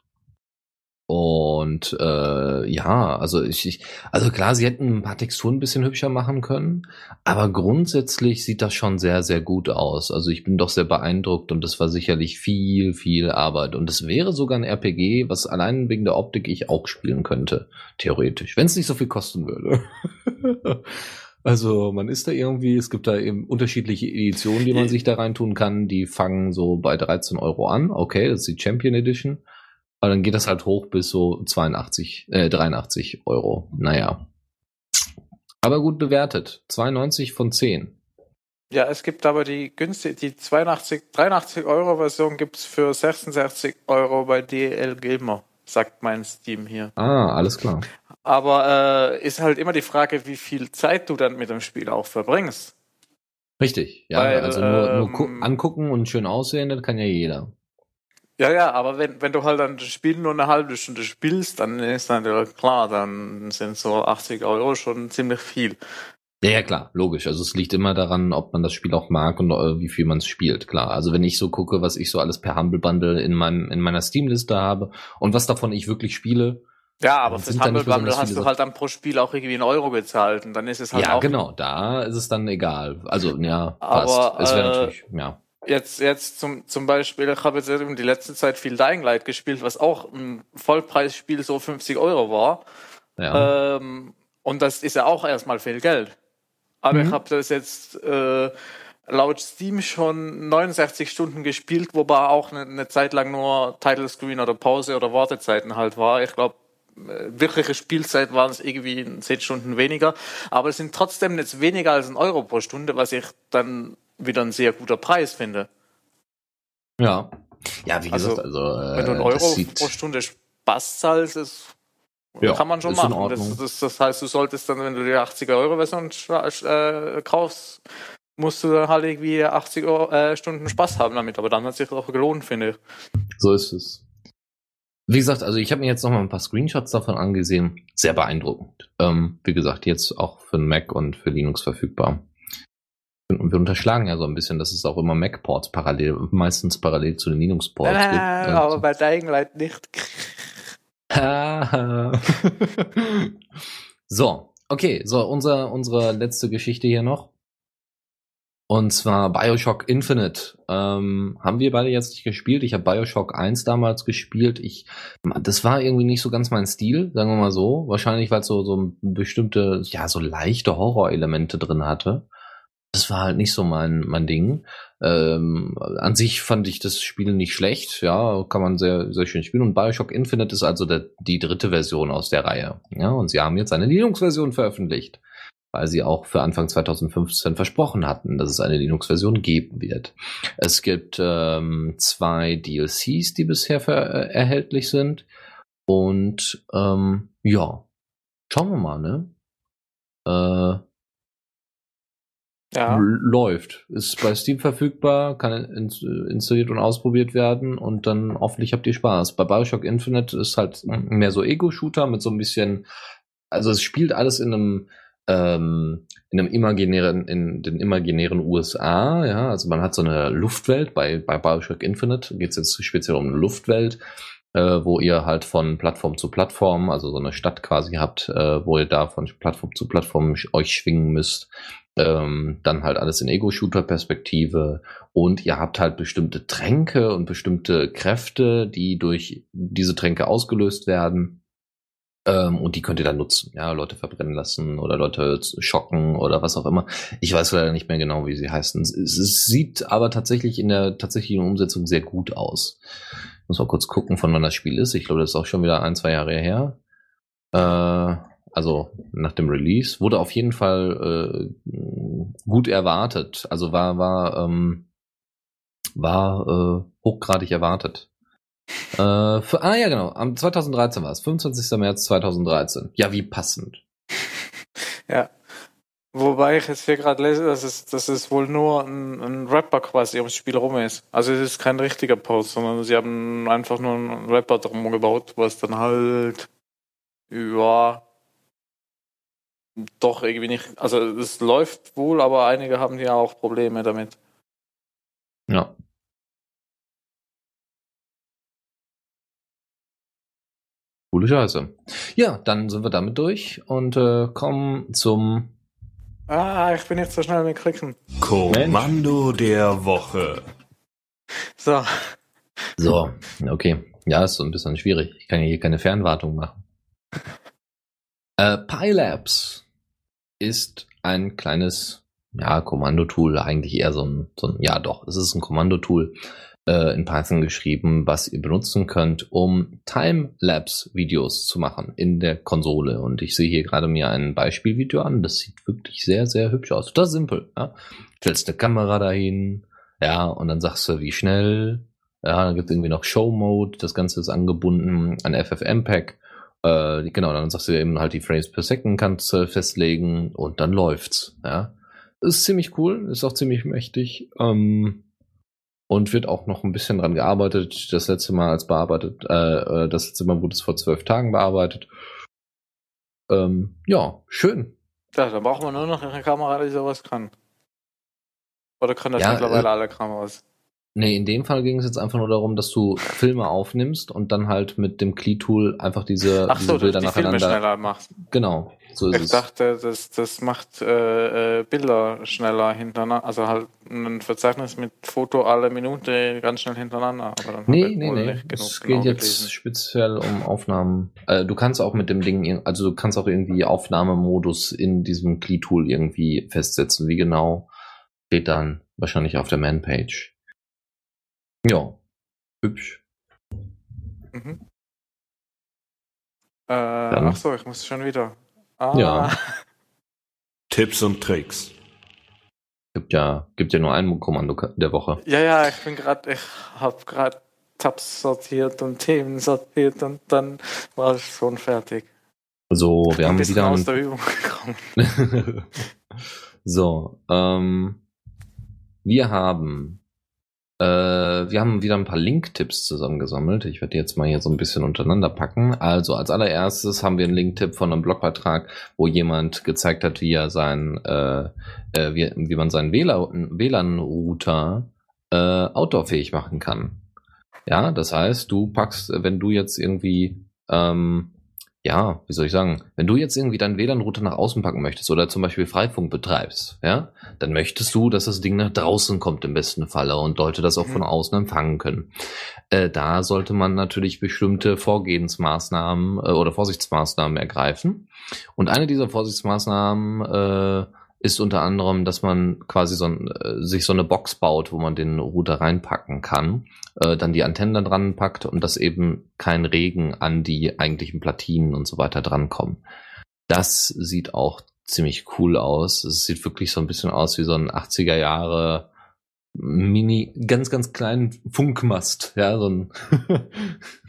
Und äh, ja, also ich, ich, also klar, sie hätten ein paar Texturen ein bisschen hübscher machen können, aber grundsätzlich sieht das schon sehr, sehr gut aus. Also ich bin doch sehr beeindruckt und das war sicherlich viel, viel Arbeit. Und es wäre sogar ein RPG, was allein wegen der Optik ich auch spielen könnte, theoretisch, wenn es nicht so viel kosten würde. Also man ist da irgendwie, es gibt da eben unterschiedliche Editionen, die man sich da reintun kann. Die fangen so bei 13 Euro an. Okay, das ist die Champion Edition. Aber dann geht das halt hoch bis so 82, äh, 83 Euro. Naja. Aber gut bewertet. 92 von 10. Ja, es gibt aber die günstige, die 82, 83 Euro Version gibt's für 66 Euro bei DL Gamer, sagt mein Steam hier. Ah, alles klar. Aber äh, ist halt immer die Frage, wie viel Zeit du dann mit dem Spiel auch verbringst. Richtig. Ja, Weil, also nur, nur ähm, angucken und schön aussehen, das kann ja jeder. Ja, ja, aber wenn, wenn du halt dann das Spiel nur eine halbe Stunde spielst, dann ist natürlich klar, dann sind so 80 Euro schon ziemlich viel. Ja, ja, klar, logisch. Also es liegt immer daran, ob man das Spiel auch mag und äh, wie viel man es spielt, klar. Also wenn ich so gucke, was ich so alles per Humble Bundle in meinem in meiner Steam-Liste habe und was davon ich wirklich spiele, Ja, aber fürs Humble Bundle hast du halt dann pro Spiel auch irgendwie einen Euro gezahlt und dann ist es halt ja, auch genau, da ist es dann egal. Also, ja, Aber, passt. es wäre äh, natürlich, ja. Jetzt, jetzt zum, zum Beispiel, ich habe jetzt eben die letzte Zeit viel Dying Light gespielt, was auch ein Vollpreisspiel so 50 Euro war. ja. Ähm, und das ist ja auch erstmal viel Geld. Aber Mhm. ich habe das jetzt äh, laut Steam schon 69 Stunden gespielt, wobei auch eine, eine Zeit lang nur Title Screen oder Pause oder Wartezeiten halt war. Ich glaube, wirkliche Spielzeit waren es irgendwie 10 Stunden weniger. Aber es sind trotzdem jetzt weniger als ein Euro pro Stunde, was ich dann wieder ein sehr guter Preis finde. ja. Ja, wie also, gesagt, also äh, Wenn du einen Euro pro Stunde Spaß zahlst, ist, Ja, kann man schon machen. Das, das, das heißt, du solltest dann, wenn du die 80er-Euro-Version äh, kaufst, musst du dann halt irgendwie 80 Euro, äh, Stunden Spaß haben damit. Aber dann hat sich das auch gelohnt, finde ich. So ist es. Wie gesagt, also ich habe mir jetzt noch mal ein paar Screenshots davon angesehen. Sehr beeindruckend. Ähm, wie gesagt, jetzt auch für den Mac und für Linux verfügbar. Und wir unterschlagen ja so ein bisschen, dass es auch immer Mac-Ports parallel, meistens parallel zu den Linux-Ports Äh, gibt. aber Und- bei Dying nicht. so, okay, so, unser, unsere letzte Geschichte hier noch. Und zwar Bioshock Infinite. Ähm, haben wir beide jetzt nicht gespielt. Ich habe Bioshock 1 damals gespielt. Ich, das war irgendwie nicht so ganz mein Stil, sagen wir mal so. Wahrscheinlich, weil es so, so bestimmte, ja, so leichte Horrorelemente drin hatte. Das war halt nicht so mein, mein Ding. Ähm, an sich fand ich das Spiel nicht schlecht, ja, kann man sehr, sehr schön spielen. Und Bioshock Infinite ist also der, die dritte Version aus der Reihe. Ja, und sie haben jetzt eine Linux-Version veröffentlicht, weil sie auch für Anfang 2015 versprochen hatten, dass es eine Linux-Version geben wird. Es gibt ähm, zwei DLCs, die bisher äh, erhältlich sind. Und ähm, ja, schauen wir mal, ne? Äh, Ja. läuft. Ist bei Steam verfügbar, kann ins installiert und ausprobiert werden und dann hoffentlich habt ihr Spaß. Bei Bioshock Infinite ist halt mehr so Ego-Shooter mit so ein bisschen, also es spielt alles in einem ähm, in einem imaginären, in den imaginären USA, ja, also man hat so eine Luftwelt, bei, bei Bioshock Infinite geht es jetzt speziell um eine Luftwelt, äh, wo ihr halt von Plattform zu Plattform, also so eine Stadt quasi habt, äh, wo ihr da von Plattform zu Plattform euch schwingen müsst. Ähm, dann halt alles in Ego-Shooter-Perspektive und ihr habt halt bestimmte Tränke und bestimmte Kräfte, die durch diese Tränke ausgelöst werden. Ähm, und die könnt ihr dann nutzen. Ja, Leute verbrennen lassen oder Leute schocken oder was auch immer. Ich weiß leider nicht mehr genau, wie sie heißen. Es, es sieht aber tatsächlich in der tatsächlichen Umsetzung sehr gut aus. Muss mal kurz gucken, von wann das Spiel ist. Ich glaube, das ist auch schon wieder ein, zwei Jahre her. Äh, also nach dem Release. Wurde auf jeden Fall äh, gut erwartet. Also war, war, ähm, war äh, hochgradig erwartet. Äh, für, ah ja, genau. Am 2013 war es. 25. März 2013. Ja, wie passend. Ja. Wobei ich jetzt hier gerade lese, dass es, dass es wohl nur ein, ein Rapper quasi ums Spiel rum ist. Also es ist kein richtiger Post, sondern sie haben einfach nur einen Rapper drum gebaut, was dann halt ja doch irgendwie nicht. Also es läuft wohl, aber einige haben ja auch Probleme damit. Ja. Coole Scheiße. Ja, dann sind wir damit durch und äh, kommen zum Ah, ich bin nicht so schnell mit Klicken. Kommando der Woche. So. So, okay. Ja, ist so ein bisschen schwierig. Ich kann ja hier keine Fernwartung machen. Äh, PyLabs ist ein kleines, ja, Kommandotool, eigentlich eher so ein, so ein, ja doch, es ist ein Kommandotool äh, in Python geschrieben, was ihr benutzen könnt, um Timelapse-Videos zu machen in der Konsole. Und ich sehe hier gerade mir ein Beispielvideo an, das sieht wirklich sehr, sehr hübsch aus. Total simpel, ja. Stellst eine Kamera dahin, ja, und dann sagst du, wie schnell, ja, dann gibt es irgendwie noch Show Mode, das Ganze ist angebunden an FFmpeg. Äh, genau, dann sagst du eben halt die Frames per Second kannst du festlegen und dann läuft's. Ja, ist ziemlich cool, ist auch ziemlich mächtig ähm, und wird auch noch ein bisschen dran gearbeitet. Das letzte Mal als bearbeitet, äh, äh, das letzte Mal wurde es vor zwölf Tagen bearbeitet. Ähm, ja, schön. Ja, dann brauchen wir nur noch eine Kamera, die sowas kann. Oder können das Ja, mittlerweile äh, alle Kameras? Nee, in dem Fall ging es jetzt einfach nur darum, dass du Filme aufnimmst und dann halt mit dem Key-Tool einfach diese, Ach diese so, Bilder dass die Filme nacheinander. schneller macht. Genau, so ist Ich es. dachte, das, das macht äh, äh, Bilder schneller hintereinander, also halt ein Verzeichnis mit Foto alle Minute ganz schnell hintereinander. Aber Nee, ich nee, nee. Es genau geht jetzt gelesen. speziell um Aufnahmen. Äh, du kannst auch mit dem Ding, also du kannst auch irgendwie Aufnahmemodus in diesem Key-Tool irgendwie festsetzen. Wie genau steht dann wahrscheinlich auf der Man-Page. Ja, hübsch. Mhm. Äh, ach so, ich muss schon wieder. Ah, Ja. Tipps und Tricks. Gibt ja, gibt ja nur ein Kommando der Woche. ja, ja, ich bin gerade, ich habe gerade Tabs sortiert und Themen sortiert und dann war ich schon fertig. So, wir haben wieder aus der Übung gekommen. so, ähm, wir haben, äh, wir haben wieder ein paar Link-Tipps zusammengesammelt. Ich werde die jetzt mal hier so ein bisschen untereinander packen. Also als allererstes haben wir einen Link-Tipp von einem Blogbeitrag, wo jemand gezeigt hat, wie er sein, äh, äh, wie, wie man seinen WLAN WLAN-Router äh, outdoorfähig machen kann. Ja, das heißt, du packst, wenn du jetzt irgendwie ähm, ja, wie soll ich sagen, wenn du jetzt irgendwie deinen WLAN-Router nach außen packen möchtest oder zum Beispiel Freifunk betreibst, ja, dann möchtest du, dass das Ding nach draußen kommt im besten Falle und Leute das auch Mhm. von außen empfangen können. Äh, da sollte man natürlich bestimmte Vorgehensmaßnahmen äh, oder Vorsichtsmaßnahmen ergreifen. Und eine dieser Vorsichtsmaßnahmen äh, ist unter anderem, dass man quasi so ein, äh, sich so eine Box baut, wo man den Router reinpacken kann, äh, dann die Antennen da dran packt und dass eben kein Regen an die eigentlichen Platinen und so weiter drankommen. Das sieht auch ziemlich cool aus. Es sieht wirklich so ein bisschen aus wie so ein 80er Jahre Mini, ganz, ganz kleinen Funkmast, ja, so ein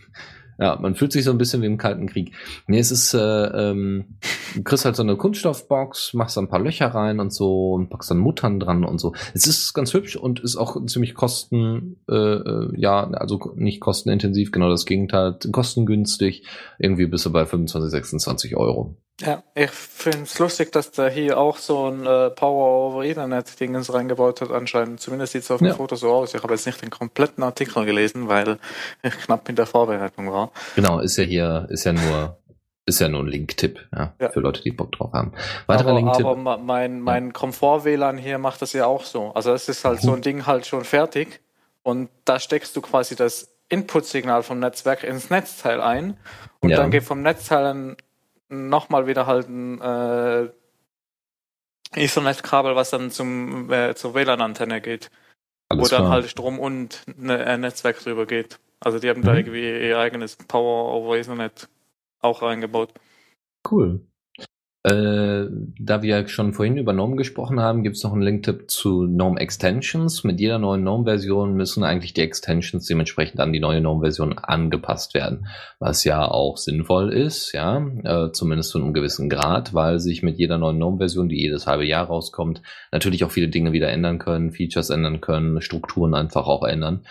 Ja, man fühlt sich so ein bisschen wie im Kalten Krieg. Nee, es ist, äh, ähm, du kriegst halt so eine Kunststoffbox, machst da ein paar Löcher rein und so und packst dann Muttern dran und so. Es ist ganz hübsch und ist auch ziemlich kosten, äh, äh ja, also nicht kostenintensiv, genau das Gegenteil, kostengünstig. Irgendwie bist du bei 25, 26 Euro. Ja, ich finde es lustig, dass der hier auch so ein äh, Power over Ethernet Dingens reingebaut hat anscheinend. Zumindest sieht es auf dem Ja. Foto so aus. Ich habe jetzt nicht den kompletten Artikel gelesen, weil ich knapp in der Vorbereitung war. Genau, ist ja hier, ist ja nur, ist ja nur ein Link-Tipp, ja, Ja. für Leute, die Bock drauf haben. Weiterer aber, Link-Tipp. aber mein, mein Komfort-WLAN hier macht das ja auch so. Also es ist halt so ein Ding halt schon fertig und da steckst du quasi das Input-Signal vom Netzwerk ins Netzteil ein und Ja. dann geht vom Netzteil dann nochmal wieder halt ein äh, Ethernet-Kabel, was dann zum, äh, zur WLAN-Antenne geht, Alles wo dann klar. halt Strom und ne, ein Netzwerk drüber geht. Also die haben da Mhm. irgendwie ihr eigenes Power over Ethernet auch reingebaut. Cool. Äh, da wir schon vorhin über GNOME gesprochen haben, gibt es noch einen Link-Tipp zu GNOME Extensions. Mit jeder neuen GNOME-Version müssen eigentlich die Extensions dementsprechend an die neue GNOME-Version angepasst werden. Was ja auch sinnvoll ist, ja, äh, zumindest zu einem gewissen Grad, weil sich mit jeder neuen GNOME-Version, die jedes halbe Jahr rauskommt, natürlich auch viele Dinge wieder ändern können, Features ändern können, Strukturen einfach auch ändern.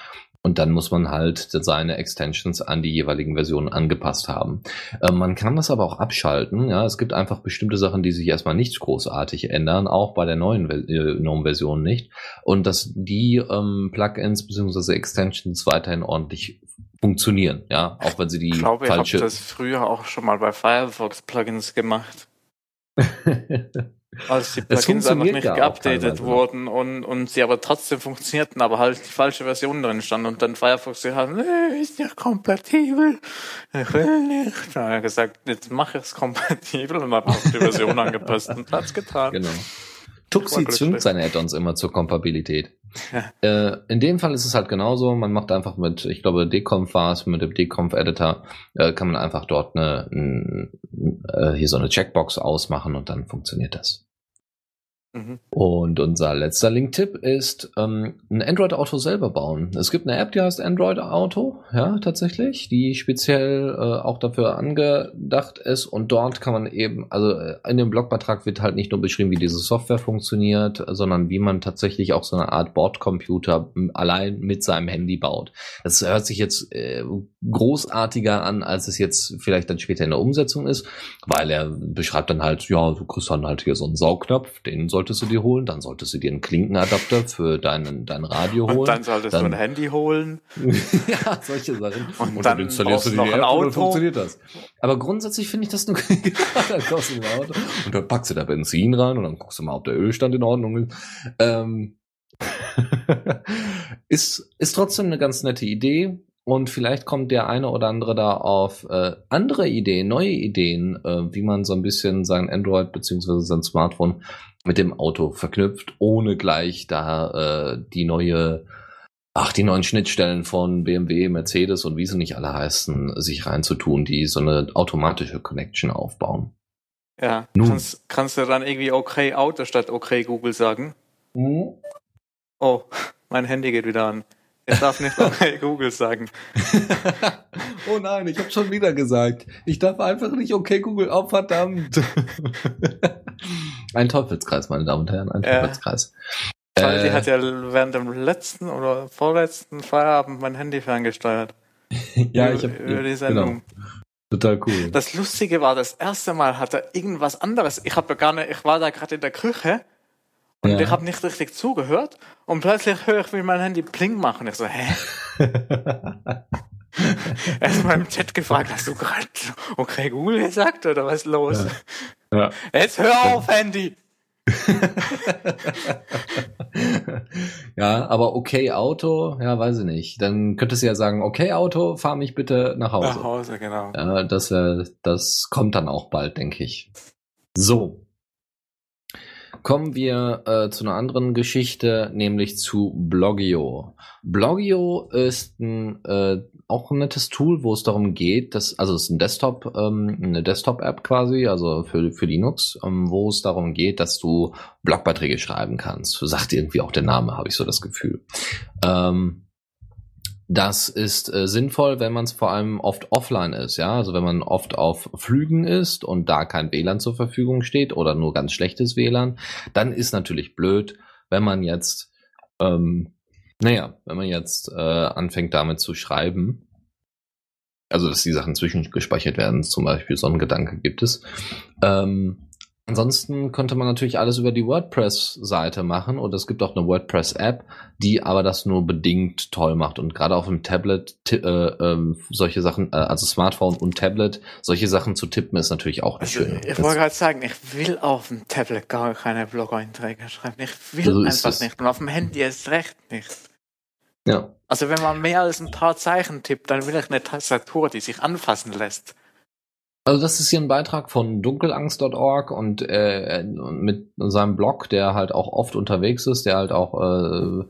Und dann muss man halt seine Extensions an die jeweiligen Versionen angepasst haben. Äh, man kann das aber auch abschalten. Ja, es gibt einfach bestimmte Sachen, die sich erstmal nicht großartig ändern, auch bei der neuen äh, GNOME-Version nicht. Und dass die ähm, Plugins bzw. Extensions weiterhin ordentlich funktionieren. Ja, auch wenn sie die Ich glaube, ich habe falsche. das früher auch schon mal bei Firefox Plugins gemacht. Als die Plugins einfach nicht geupdatet wurden und, und sie aber trotzdem funktionierten, aber halt die falsche Version drin stand und dann Firefox gesagt nee, ist nicht kompatibel. Ich will nicht. Dann hat er gesagt, jetzt mach ich es kompatibel und habe auch die Version angepasst und hat's getan. Genau. Tuxi zwingt seine Add-ons immer zur Kompatibilität. Äh, in dem Fall ist es halt genauso. Man macht einfach mit, ich glaube, Deconf war es, mit dem Deconf-Editor, äh, kann man einfach dort eine, n- äh, hier so eine Checkbox ausmachen und dann funktioniert das. Mhm. Und unser letzter Link-Tipp ist ähm, ein Android-Auto selber bauen. Es gibt eine App, die heißt Android Auto, ja, tatsächlich, die speziell äh, auch dafür angedacht ist. Und dort kann man eben, also äh, in dem Blogbeitrag wird halt nicht nur beschrieben, wie diese Software funktioniert, sondern wie man tatsächlich auch so eine Art Bordcomputer m, allein mit seinem Handy baut. Das hört sich jetzt äh, großartiger an, als es jetzt vielleicht dann später in der Umsetzung ist, weil er beschreibt dann halt, ja, du kriegst dann halt hier so einen Saugnapf, den solltest du dir holen, dann solltest du dir einen Klinkenadapter für deinen, dein Radio holen. Und dann solltest Dann- du ein Handy holen. ja, solche Sachen. Und dann installierst du dir noch ein App und dann Auto. funktioniert das. Aber grundsätzlich finde ich das nur dann kaufst du ein Auto und dann packst du da Benzin rein und dann guckst du mal, ob der Ölstand in Ordnung ist. Ähm, ist, ist trotzdem eine ganz nette Idee. Und vielleicht kommt der eine oder andere da auf äh, andere Ideen, neue Ideen, äh, wie man so ein bisschen sein Android beziehungsweise sein Smartphone mit dem Auto verknüpft, ohne gleich da äh, die neue, ach, die neuen Schnittstellen von BMW, Mercedes und wie sie nicht alle heißen, sich reinzutun, die so eine automatische Connection aufbauen. Ja. Nun. Kannst, kannst du dann irgendwie okay Auto statt okay Google sagen? Oh, mein Handy geht wieder an. Ich darf nicht okay Google sagen. oh nein, ich habe schon wieder gesagt. Ich darf einfach nicht okay Google, oh verdammt. ein Teufelskreis, meine Damen und Herren, ein Ja. Teufelskreis. Weil die Äh, hat ja während dem letzten oder vorletzten Feierabend mein Handy ferngesteuert. ja, ich habe über die Sendung. Genau, total cool. Das Lustige war, das erste Mal hat er irgendwas anderes. Ich habe ja gar nicht, ich war da gerade in der Küche und Ja. ich habe nicht richtig zugehört und plötzlich höre ich, wie mein Handy Pling machen. Ich so, hä? Erst mal im Chat gefragt, hast du gerade okay Google gesagt oder was ist los? ja. Jetzt hör auf, Handy! ja, aber okay Auto, ja, weiß ich nicht. Dann könntest du ja sagen, okay Auto, fahr mich bitte nach Hause. Nach Hause, genau. Ja, das, das kommt dann auch bald, denke ich. So. Kommen wir äh, zu einer anderen Geschichte, nämlich zu Blogio. Blogio ist ein, äh, auch ein nettes Tool, wo es darum geht, dass, also es ist ein Desktop, ähm, eine Desktop-App quasi, also für, für Linux, ähm, wo es darum geht, dass du Blogbeiträge schreiben kannst. Sagt irgendwie auch der Name, habe ich so das Gefühl. Ähm, das ist äh, sinnvoll, wenn man es vor allem oft offline ist, ja, also wenn man oft auf Flügen ist und da kein WLAN zur Verfügung steht oder nur ganz schlechtes WLAN, dann ist natürlich blöd, wenn man jetzt, ähm, naja, wenn man jetzt äh, anfängt damit zu schreiben, also dass die Sachen zwischengespeichert werden, zum Beispiel so ein Gedanke gibt es. Ähm, Ansonsten könnte man natürlich alles über die WordPress-Seite machen und es gibt auch eine WordPress-App, die aber das nur bedingt toll macht und gerade auf dem Tablet äh, äh, solche Sachen, äh, also Smartphone und Tablet, solche Sachen zu tippen ist natürlich auch also, schön. Ich wollte gerade sagen, ich will auf dem Tablet gar keine Blog-Einträge schreiben. Ich will So einfach nicht und auf dem Handy erst recht nicht. Ja, Also wenn man mehr als ein paar Zeichen tippt, dann will ich eine Tastatur, die sich anfassen lässt. Also das ist hier ein Beitrag von dunkelangst.org und äh, mit seinem Blog, der halt auch oft unterwegs ist, der halt auch äh,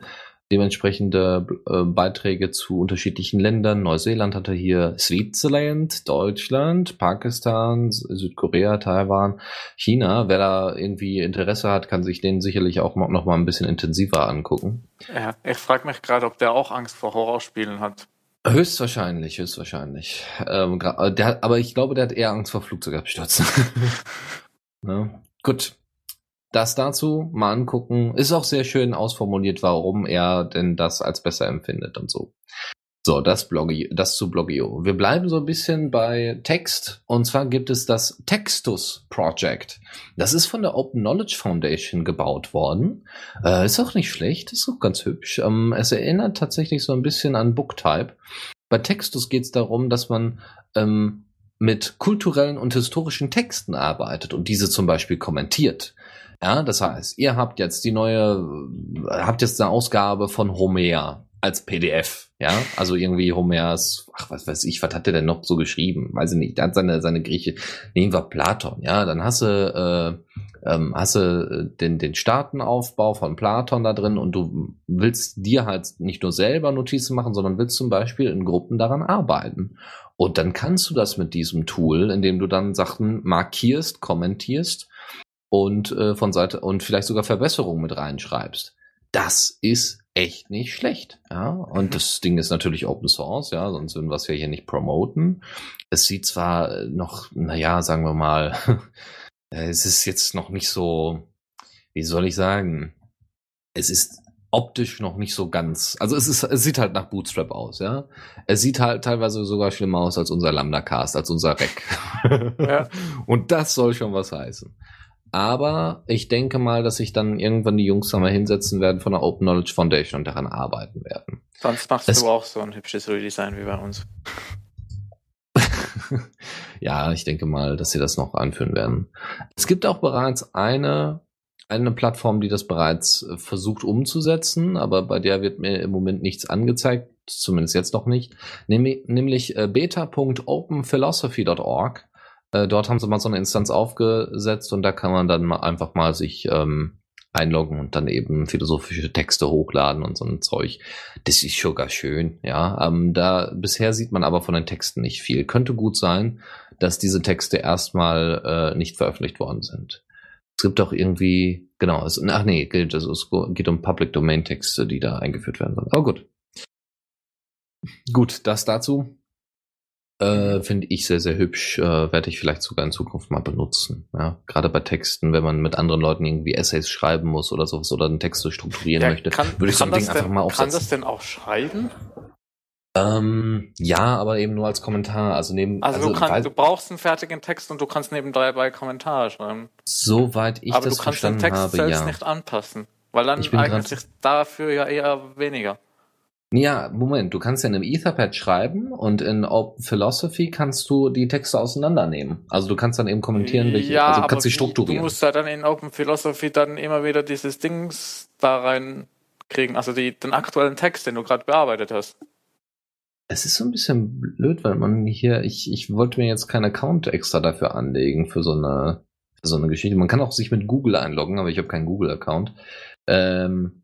dementsprechende äh, Beiträge zu unterschiedlichen Ländern. Neuseeland hat er hier, Switzerland, Deutschland, Pakistan, Südkorea, Taiwan, China. Wer da irgendwie Interesse hat, kann sich den sicherlich auch noch mal ein bisschen intensiver angucken. Ja, ich frage mich gerade, ob der auch Angst vor Horrorspielen hat. Höchstwahrscheinlich, höchstwahrscheinlich. Ähm, äh, der, hat- aber ich glaube, der hat eher Angst vor Flugzeugabstürzen. ne? Gut. Das dazu mal angucken. Ist auch sehr schön ausformuliert, warum er denn das als besser empfindet und so. So, das, Bloggi das zu Blogio. Wir bleiben so ein bisschen bei Text. Und zwar gibt es das Textus Project. Das ist von der Open Knowledge Foundation gebaut worden. Äh, ist auch nicht schlecht, ist auch ganz hübsch. Ähm, es erinnert tatsächlich so ein bisschen an Booktype. Bei Textus geht es darum, dass man ähm, mit kulturellen und historischen Texten arbeitet und diese zum Beispiel kommentiert. Ja, das heißt, ihr habt jetzt die neue, habt jetzt eine Ausgabe von Homer als PDF, ja, also irgendwie Homers, ach, was weiß ich, was hat der denn noch so geschrieben? Weiß ich nicht, der hat seine, seine Grieche, nehmen wir Platon, ja, dann hast du, äh, ähm, hast du äh, den, den Staatenaufbau von Platon da drin und du willst dir halt nicht nur selber Notizen machen, sondern willst zum Beispiel in Gruppen daran arbeiten. Und dann kannst du das mit diesem Tool, indem du dann Sachen markierst, kommentierst und äh, von Seite und vielleicht sogar Verbesserungen mit reinschreibst. Das ist echt nicht schlecht, ja. Und das Ding ist natürlich Open Source, ja, sonst würden wir es ja hier nicht promoten. Es sieht zwar noch, naja, sagen wir mal, äh, es ist jetzt noch nicht so, wie soll ich sagen, es ist optisch noch nicht so ganz, also es ist, es sieht halt nach Bootstrap aus, ja. Es sieht halt teilweise sogar schlimmer aus als unser Lambda-Cast, als unser Rec. Ja. Und das soll schon was heißen. Aber ich denke mal, dass sich dann irgendwann die Jungs da mal hinsetzen werden von der Open Knowledge Foundation und daran arbeiten werden. Sonst machst Es- du auch so ein hübsches Redesign wie bei uns. ja, ich denke mal, dass sie das noch anführen werden. Es gibt auch bereits eine, eine Plattform, die das bereits äh, versucht umzusetzen, aber bei der wird mir im Moment nichts angezeigt, zumindest jetzt noch nicht, nämlich, nämlich äh, beta.openphilosophy.org. Äh, dort haben sie mal so eine Instanz aufgesetzt und da kann man dann mal einfach mal sich ähm, einloggen und dann eben philosophische Texte hochladen und so ein Zeug. Das ist schon gar schön, ja. Ähm, da bisher sieht man aber von den Texten nicht viel. Könnte gut sein, dass diese Texte erstmal äh, nicht veröffentlicht worden sind. Es gibt auch irgendwie, genau, es, ach nee, geht, also es geht um Public Domain Texte, die da eingeführt werden sollen. Aber gut. Gut, das dazu. Äh, Finde ich sehr, sehr hübsch. Äh, Werde ich vielleicht sogar in Zukunft mal benutzen. Ja? Gerade bei Texten, wenn man mit anderen Leuten irgendwie Essays schreiben muss oder sowas oder einen Text so strukturieren möchte, würde ich so ein kann Ding das einfach denn, mal Kann aufsetzen. das denn auch schreiben? Ähm, ja, aber eben nur als Kommentar. Also neben, Also, also, du, kannst, du brauchst einen fertigen Text und du kannst nebenbei bei Kommentare schreiben. soweit ich Aber das du kannst den verstanden Text habe, selbst ja. nicht anpassen. Weil dann eignet sich dafür ja eher weniger. Ja, Moment, du kannst ja in einem Etherpad schreiben und in Open Philosophy kannst du die Texte auseinandernehmen. Also du kannst dann eben kommentieren, welche, ja, also du kannst sie strukturieren. Du musst ja dann in Open Philosophy dann immer wieder dieses Dings da reinkriegen, also die, den aktuellen Text, den du gerade bearbeitet hast. Es ist so ein bisschen blöd, weil man hier, ich, ich wollte mir jetzt keinen Account extra dafür anlegen für so eine für so eine Geschichte. Man kann auch sich mit Google einloggen, aber ich habe keinen Google-Account. Ähm,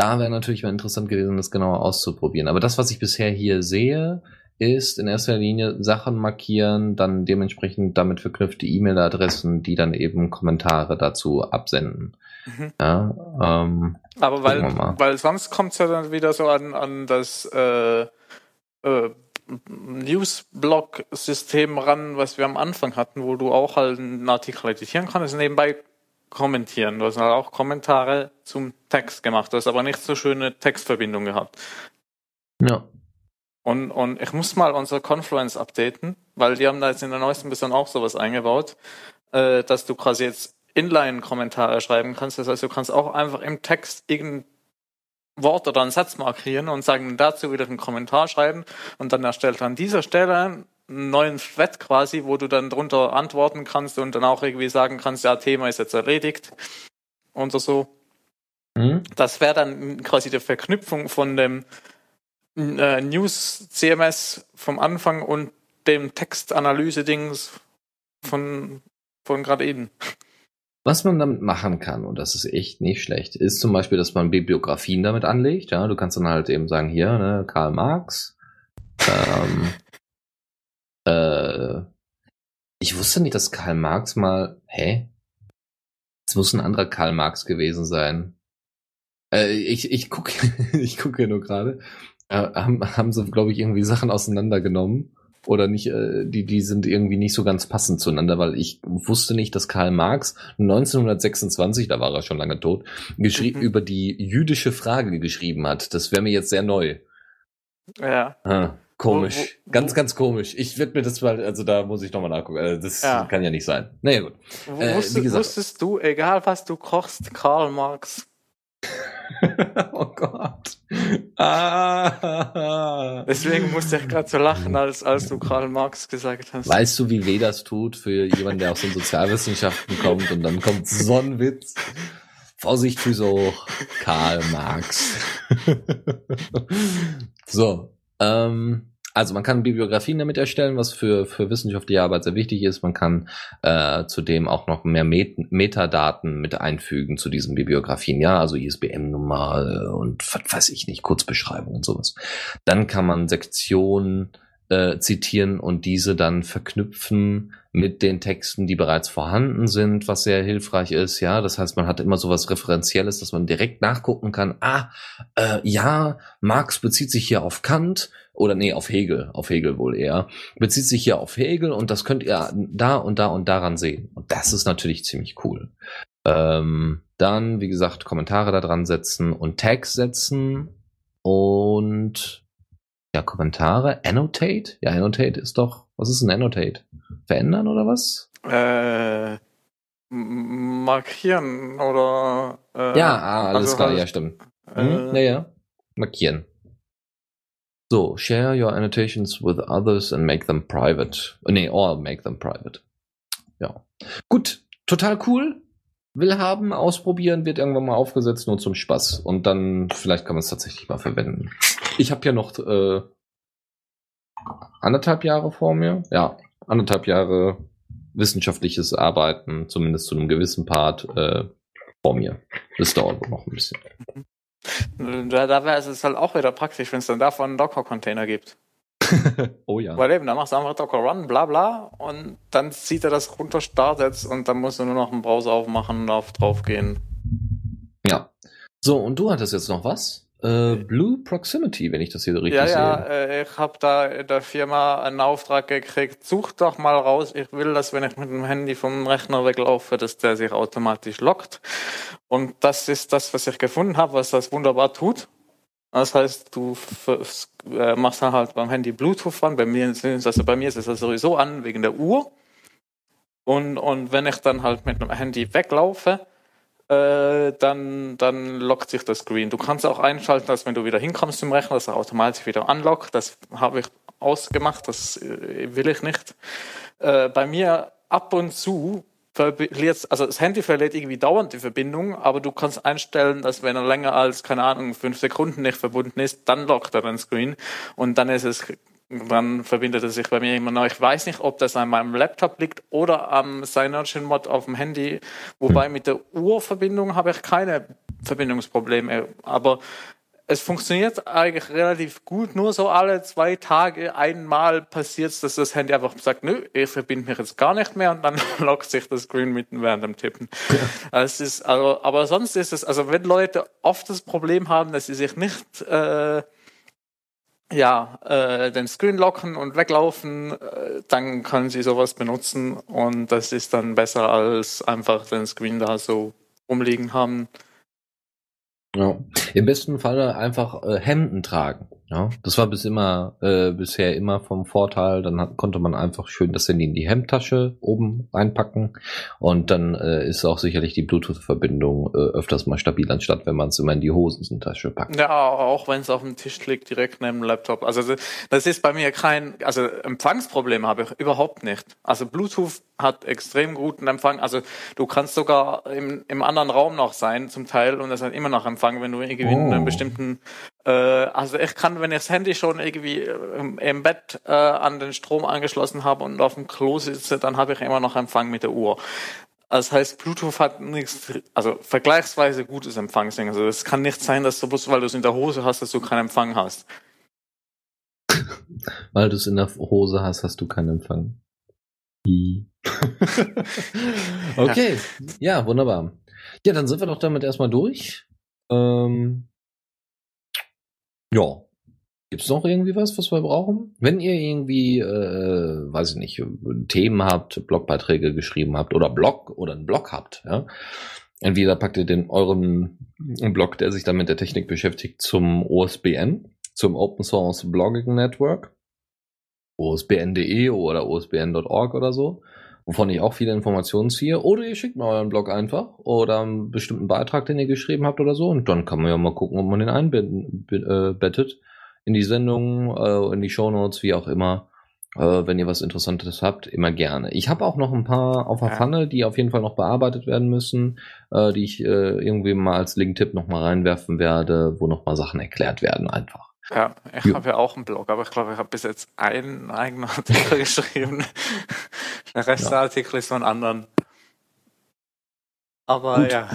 da wäre natürlich mal interessant gewesen, das genauer auszuprobieren. Aber das, was ich bisher hier sehe, ist in erster Linie Sachen markieren, dann dementsprechend damit verknüpfte E-Mail-Adressen, die dann eben Kommentare dazu absenden. Mhm. Ja, ähm, Aber weil, weil sonst kommt es ja dann wieder so an, an das äh, äh, Newsblog-System ran, was wir am Anfang hatten, wo du auch halt einen Artikel editieren kannst, nebenbei kommentieren. Du hast halt auch Kommentare zum Text gemacht. Du hast aber nicht so schöne Textverbindung gehabt. Ja. Und, und ich muss mal unser Confluence updaten, weil die haben da jetzt in der neuesten Version auch sowas eingebaut, äh, dass du quasi jetzt Inline-Kommentare schreiben kannst. Das heißt, du kannst auch einfach im Text irgendein Wort oder einen Satz markieren und sagen, dazu wieder einen Kommentar schreiben und dann erstellt er an dieser Stelle einen neuen Thread quasi, wo du dann drunter antworten kannst und dann auch irgendwie sagen kannst, ja, Thema ist jetzt erledigt und so. Mhm. Das wäre dann quasi die Verknüpfung von dem äh, News CMS vom Anfang und dem Textanalyse-Dings von, von gerade eben. Was man damit machen kann, und das ist echt nicht schlecht, ist zum Beispiel, dass man Bibliografien damit anlegt. Ja, du kannst dann halt eben sagen, hier, ne, Karl Marx. Ähm, äh, ich wusste nicht, dass Karl Marx mal. Hä? Es muss ein anderer Karl Marx gewesen sein. Äh, ich ich gucke ich gucke nur gerade. Äh, haben, haben sie, glaube ich, irgendwie Sachen auseinandergenommen oder nicht, äh, die, die sind irgendwie nicht so ganz passend zueinander, weil ich wusste nicht, dass Karl Marx 1926, da war er schon lange tot, geschrieben mhm. über die jüdische Frage geschrieben hat. Das wäre mir jetzt sehr neu. Ja. Ah, komisch. Wo, wo, ganz, ganz komisch. Ich werde mir das mal, also da muss ich nochmal nachgucken. Also das ja. kann ja nicht sein. Naja, gut. Äh, wusstest, gesagt, wusstest du, egal was du kochst, Karl Marx oh Gott. Ah. Deswegen musste ich gerade so lachen, als, als du Karl Marx gesagt hast. Weißt du, wie weh das tut für jemanden, der aus den Sozialwissenschaften kommt und dann kommt so ein Witz? Vorsicht, Füße hoch. Karl Marx. so. Ähm, also man kann Bibliografien damit erstellen, was für, für wissenschaftliche Arbeit sehr wichtig ist. Man kann äh, zudem auch noch mehr Met Metadaten mit einfügen zu diesen Bibliografien, ja, also ISBN-Nummer und was weiß ich nicht, Kurzbeschreibung und sowas. Dann kann man Sektionen äh, zitieren und diese dann verknüpfen mit den Texten, die bereits vorhanden sind, was sehr hilfreich ist. Ja, das heißt, man hat immer so was Referenzielles, dass man direkt nachgucken kann. Ah, äh, ja, Marx bezieht sich hier auf Kant oder nee, auf Hegel, auf Hegel wohl eher, bezieht sich hier auf Hegel und das könnt ihr da und da und daran sehen. Und das ist natürlich ziemlich cool. Ähm, dann, wie gesagt, Kommentare da dran setzen und Tags setzen und ja, Kommentare. Annotate? Ja, Annotate ist doch. Was ist ein Annotate? Verändern oder was? Äh, markieren oder. Äh, ja, ah, alles also klar, halt, ja, stimmt. Hm? Äh, ja, ja. Markieren. So, share your annotations with others and make them private. Nee, or make them private. Ja. Gut, total cool. Will haben, ausprobieren, wird irgendwann mal aufgesetzt, nur zum Spaß. Und dann, vielleicht kann man es tatsächlich mal verwenden. Ich habe ja noch äh, anderthalb Jahre vor mir. Ja, anderthalb Jahre wissenschaftliches Arbeiten, zumindest zu einem gewissen Part, äh, vor mir. Das dauert noch ein bisschen. Da, da wäre es halt auch wieder praktisch, wenn es dann davon einen Docker-Container gibt. oh ja. Weil eben, da machst du einfach Docker Run, bla bla, und dann zieht er das runter, startet und dann musst du nur noch einen Browser aufmachen und auf drauf gehen. Ja. So, und du hattest jetzt noch was? Äh, Blue Proximity, wenn ich das hier so richtig ja, sehe. Ja, äh, ich habe da in der Firma einen Auftrag gekriegt. Such doch mal raus. Ich will, dass wenn ich mit dem Handy vom Rechner weglaufe, dass der sich automatisch lockt. Und das ist das, was ich gefunden habe, was das wunderbar tut. Das heißt, du äh, machst dann halt beim Handy Bluetooth an. Bei mir, also bei mir ist es also sowieso an wegen der Uhr. Und, und wenn ich dann halt mit dem Handy weglaufe, äh, dann, dann lockt sich das Screen. Du kannst auch einschalten, dass wenn du wieder hinkommst zum Rechner, dass er automatisch wieder unlockt. Das habe ich ausgemacht, das äh, will ich nicht. Äh, bei mir ab und zu verliert, also das Handy verliert irgendwie dauernd die Verbindung, aber du kannst einstellen, dass wenn er länger als, keine Ahnung, fünf Sekunden nicht verbunden ist, dann lockt er den Screen und dann ist es Dann verbindet er sich bei mir immer noch. Ich weiß nicht, ob das an meinem Laptop liegt oder am Synology-Mod auf dem Handy. Wobei mit der Uhrverbindung habe ich keine Verbindungsprobleme. Aber es funktioniert eigentlich relativ gut. Nur so alle zwei Tage einmal passiert es, dass das Handy einfach sagt, nö, ich verbinde mich jetzt gar nicht mehr und dann lockt sich das Screen mitten während dem Tippen. Ja. Also ist, also, aber sonst ist es, also wenn Leute oft das Problem haben, dass sie sich nicht äh, ja, äh, den Screen locken und weglaufen, äh, dann können Sie sowas benutzen und das ist dann besser als einfach den Screen da so rumliegen haben. Ja. Im besten Falle einfach äh, Hemden tragen. Ja, das war bis immer, äh, bisher immer vom Vorteil. Dann hat, konnte man einfach schön das Handy in die Hemdtasche oben reinpacken und dann äh, ist auch sicherlich die Bluetooth-Verbindung äh, öfters mal stabil, anstatt wenn man es immer in die Hosentasche packt. Ja, auch wenn es auf dem Tisch liegt, direkt neben dem Laptop. Also das ist bei mir kein, also Empfangsproblem habe ich überhaupt nicht. Also Bluetooth hat extrem guten Empfang. Also du kannst sogar im, im anderen Raum noch sein zum Teil und das hat immer noch Empfang, wenn du irgendwie oh. in einem bestimmten äh, also ich kann, wenn ich das Handy schon irgendwie im, im Bett äh, an den Strom angeschlossen habe und auf dem Klo sitze, dann habe ich immer noch Empfang mit der Uhr. Das heißt, Bluetooth hat nichts, also vergleichsweise gutes Empfangsding. Also es kann nicht sein, dass du bloß, weil du es in der Hose hast, dass du keinen Empfang hast. weil du es in der Hose hast, hast du keinen Empfang. okay, ja. ja, wunderbar. Ja, dann sind wir doch damit erstmal durch. Ähm, ja. Gibt's noch irgendwie was, was wir brauchen? Wenn ihr irgendwie, äh, weiß ich nicht, Themen habt, Blogbeiträge geschrieben habt oder Blog oder einen Blog habt, ja, entweder packt ihr den euren Blog, der sich dann mit der Technik beschäftigt, zum OSBN, zum Open Source Blogging Network, osbn.de oder osbn.org oder so, wovon ich auch viele Informationen ziehe, oder ihr schickt mir euren Blog einfach oder einen bestimmten Beitrag, den ihr geschrieben habt oder so, und dann kann man ja mal gucken, ob man den einbettet in die Sendung, äh, in die Shownotes, wie auch immer. Äh, wenn ihr was Interessantes habt, immer gerne. Ich habe auch noch ein paar auf der. Pfanne, die auf jeden Fall noch bearbeitet werden müssen, äh, die ich äh, irgendwie mal als Link-Tipp noch mal reinwerfen werde, wo noch mal Sachen erklärt werden einfach. Ja, ich ja. habe ja auch einen Blog, aber ich glaube, ich habe bis jetzt einen eigenen Artikel geschrieben. Der Rest ja. der Artikel ist von anderen. Aber Gut. ja.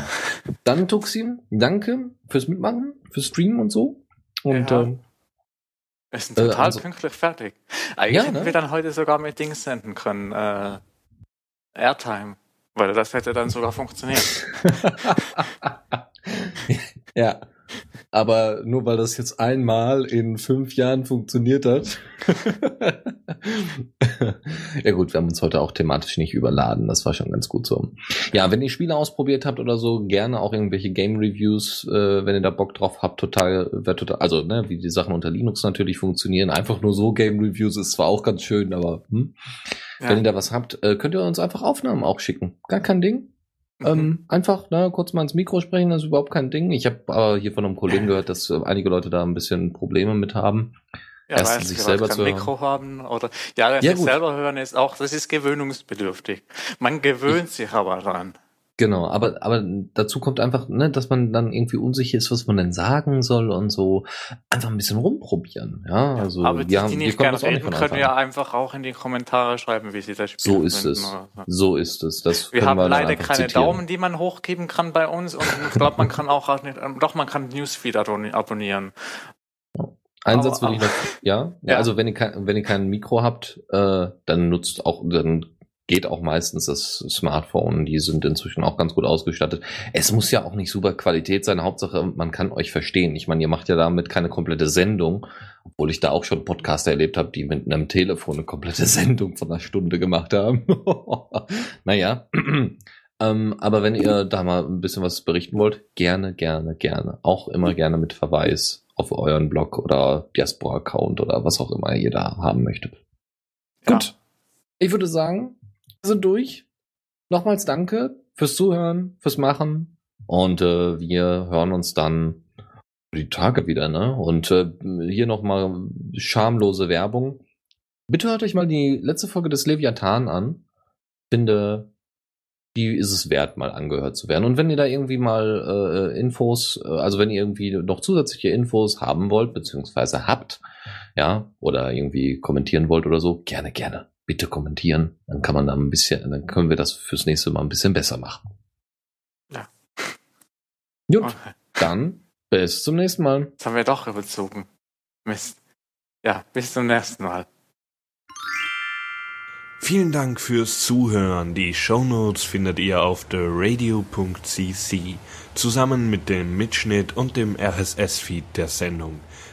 Dann Tuxim, danke fürs Mitmachen, fürs Streamen und so. Und ja. ähm, wir sind total äh, also, pünktlich fertig. Eigentlich ja, hätten ne? wir dann heute sogar mit Dings senden können. Äh, Airtime. Weil das hätte dann sogar funktioniert. ja. Aber nur weil das jetzt einmal in fünf Jahren funktioniert hat. ja gut, wir haben uns heute auch thematisch nicht überladen. Das war schon ganz gut so. Ja, wenn ihr Spiele ausprobiert habt oder so, gerne auch irgendwelche Game Reviews, äh, wenn ihr da Bock drauf habt, total, wird total, also ne, wie die Sachen unter Linux natürlich funktionieren. Einfach nur so Game Reviews ist zwar auch ganz schön, aber hm. ja. wenn ihr da was habt, äh, könnt ihr uns einfach Aufnahmen auch schicken. Gar kein Ding. Mhm. Ähm, einfach ne, kurz mal ins Mikro sprechen, das ist überhaupt kein Ding. Ich habe aber hier von einem Kollegen gehört, dass äh, einige Leute da ein bisschen Probleme mit haben. Ja, Erst sich selber zu hören. Mikro haben oder ja, ja selber hören ist auch, das ist gewöhnungsbedürftig. Man gewöhnt ich, sich aber dran. Genau, aber, aber dazu kommt einfach, ne, dass man dann irgendwie unsicher ist, was man denn sagen soll und so. Einfach ein bisschen rumprobieren, ja. Also, aber die, die nicht gerne reden, können ja einfach auch in die Kommentare schreiben, wie sie das spielen. So ist finden, es. Oder. So ist es. Das wir haben wir leider keine zitieren. Daumen, die man hochgeben kann bei uns und ich glaube, man kann auch, nicht, doch, man kann Newsfeed abonnieren. Ein Satz würde ich noch, ja? ja. Also wenn ihr kein, wenn ihr kein Mikro habt, äh, dann nutzt auch, dann geht auch meistens das Smartphone. Die sind inzwischen auch ganz gut ausgestattet. Es muss ja auch nicht super Qualität sein. Hauptsache, man kann euch verstehen. Ich meine, ihr macht ja damit keine komplette Sendung, obwohl ich da auch schon Podcaster erlebt habe, die mit einem Telefon eine komplette Sendung von einer Stunde gemacht haben. naja. ähm, aber wenn ihr da mal ein bisschen was berichten wollt, gerne, gerne, gerne. Auch immer gerne mit Verweis auf euren Blog oder Diaspora-Account oder was auch immer ihr da haben möchtet. Ja. Gut. Ich würde sagen, sind durch. Nochmals danke fürs Zuhören, fürs Machen. Und äh, wir hören uns dann die Tage wieder, ne? Und äh, hier nochmal schamlose Werbung. Bitte hört euch mal die letzte Folge des Leviathan an. Finde die ist es wert, mal angehört zu werden. Und wenn ihr da irgendwie mal äh, Infos, äh, also wenn ihr irgendwie noch zusätzliche Infos haben wollt, beziehungsweise habt, ja, oder irgendwie kommentieren wollt oder so, gerne, gerne. Bitte kommentieren. Dann kann man da ein bisschen, dann können wir das fürs nächste Mal ein bisschen besser machen. Ja. Gut, Okay. dann bis zum nächsten Mal. Jetzt haben wir doch überzogen. Mist. Ja, bis zum nächsten Mal. Vielen Dank fürs Zuhören. Die Shownotes findet ihr auf theradio.cc zusammen mit dem Mitschnitt und dem RSS-Feed der Sendung.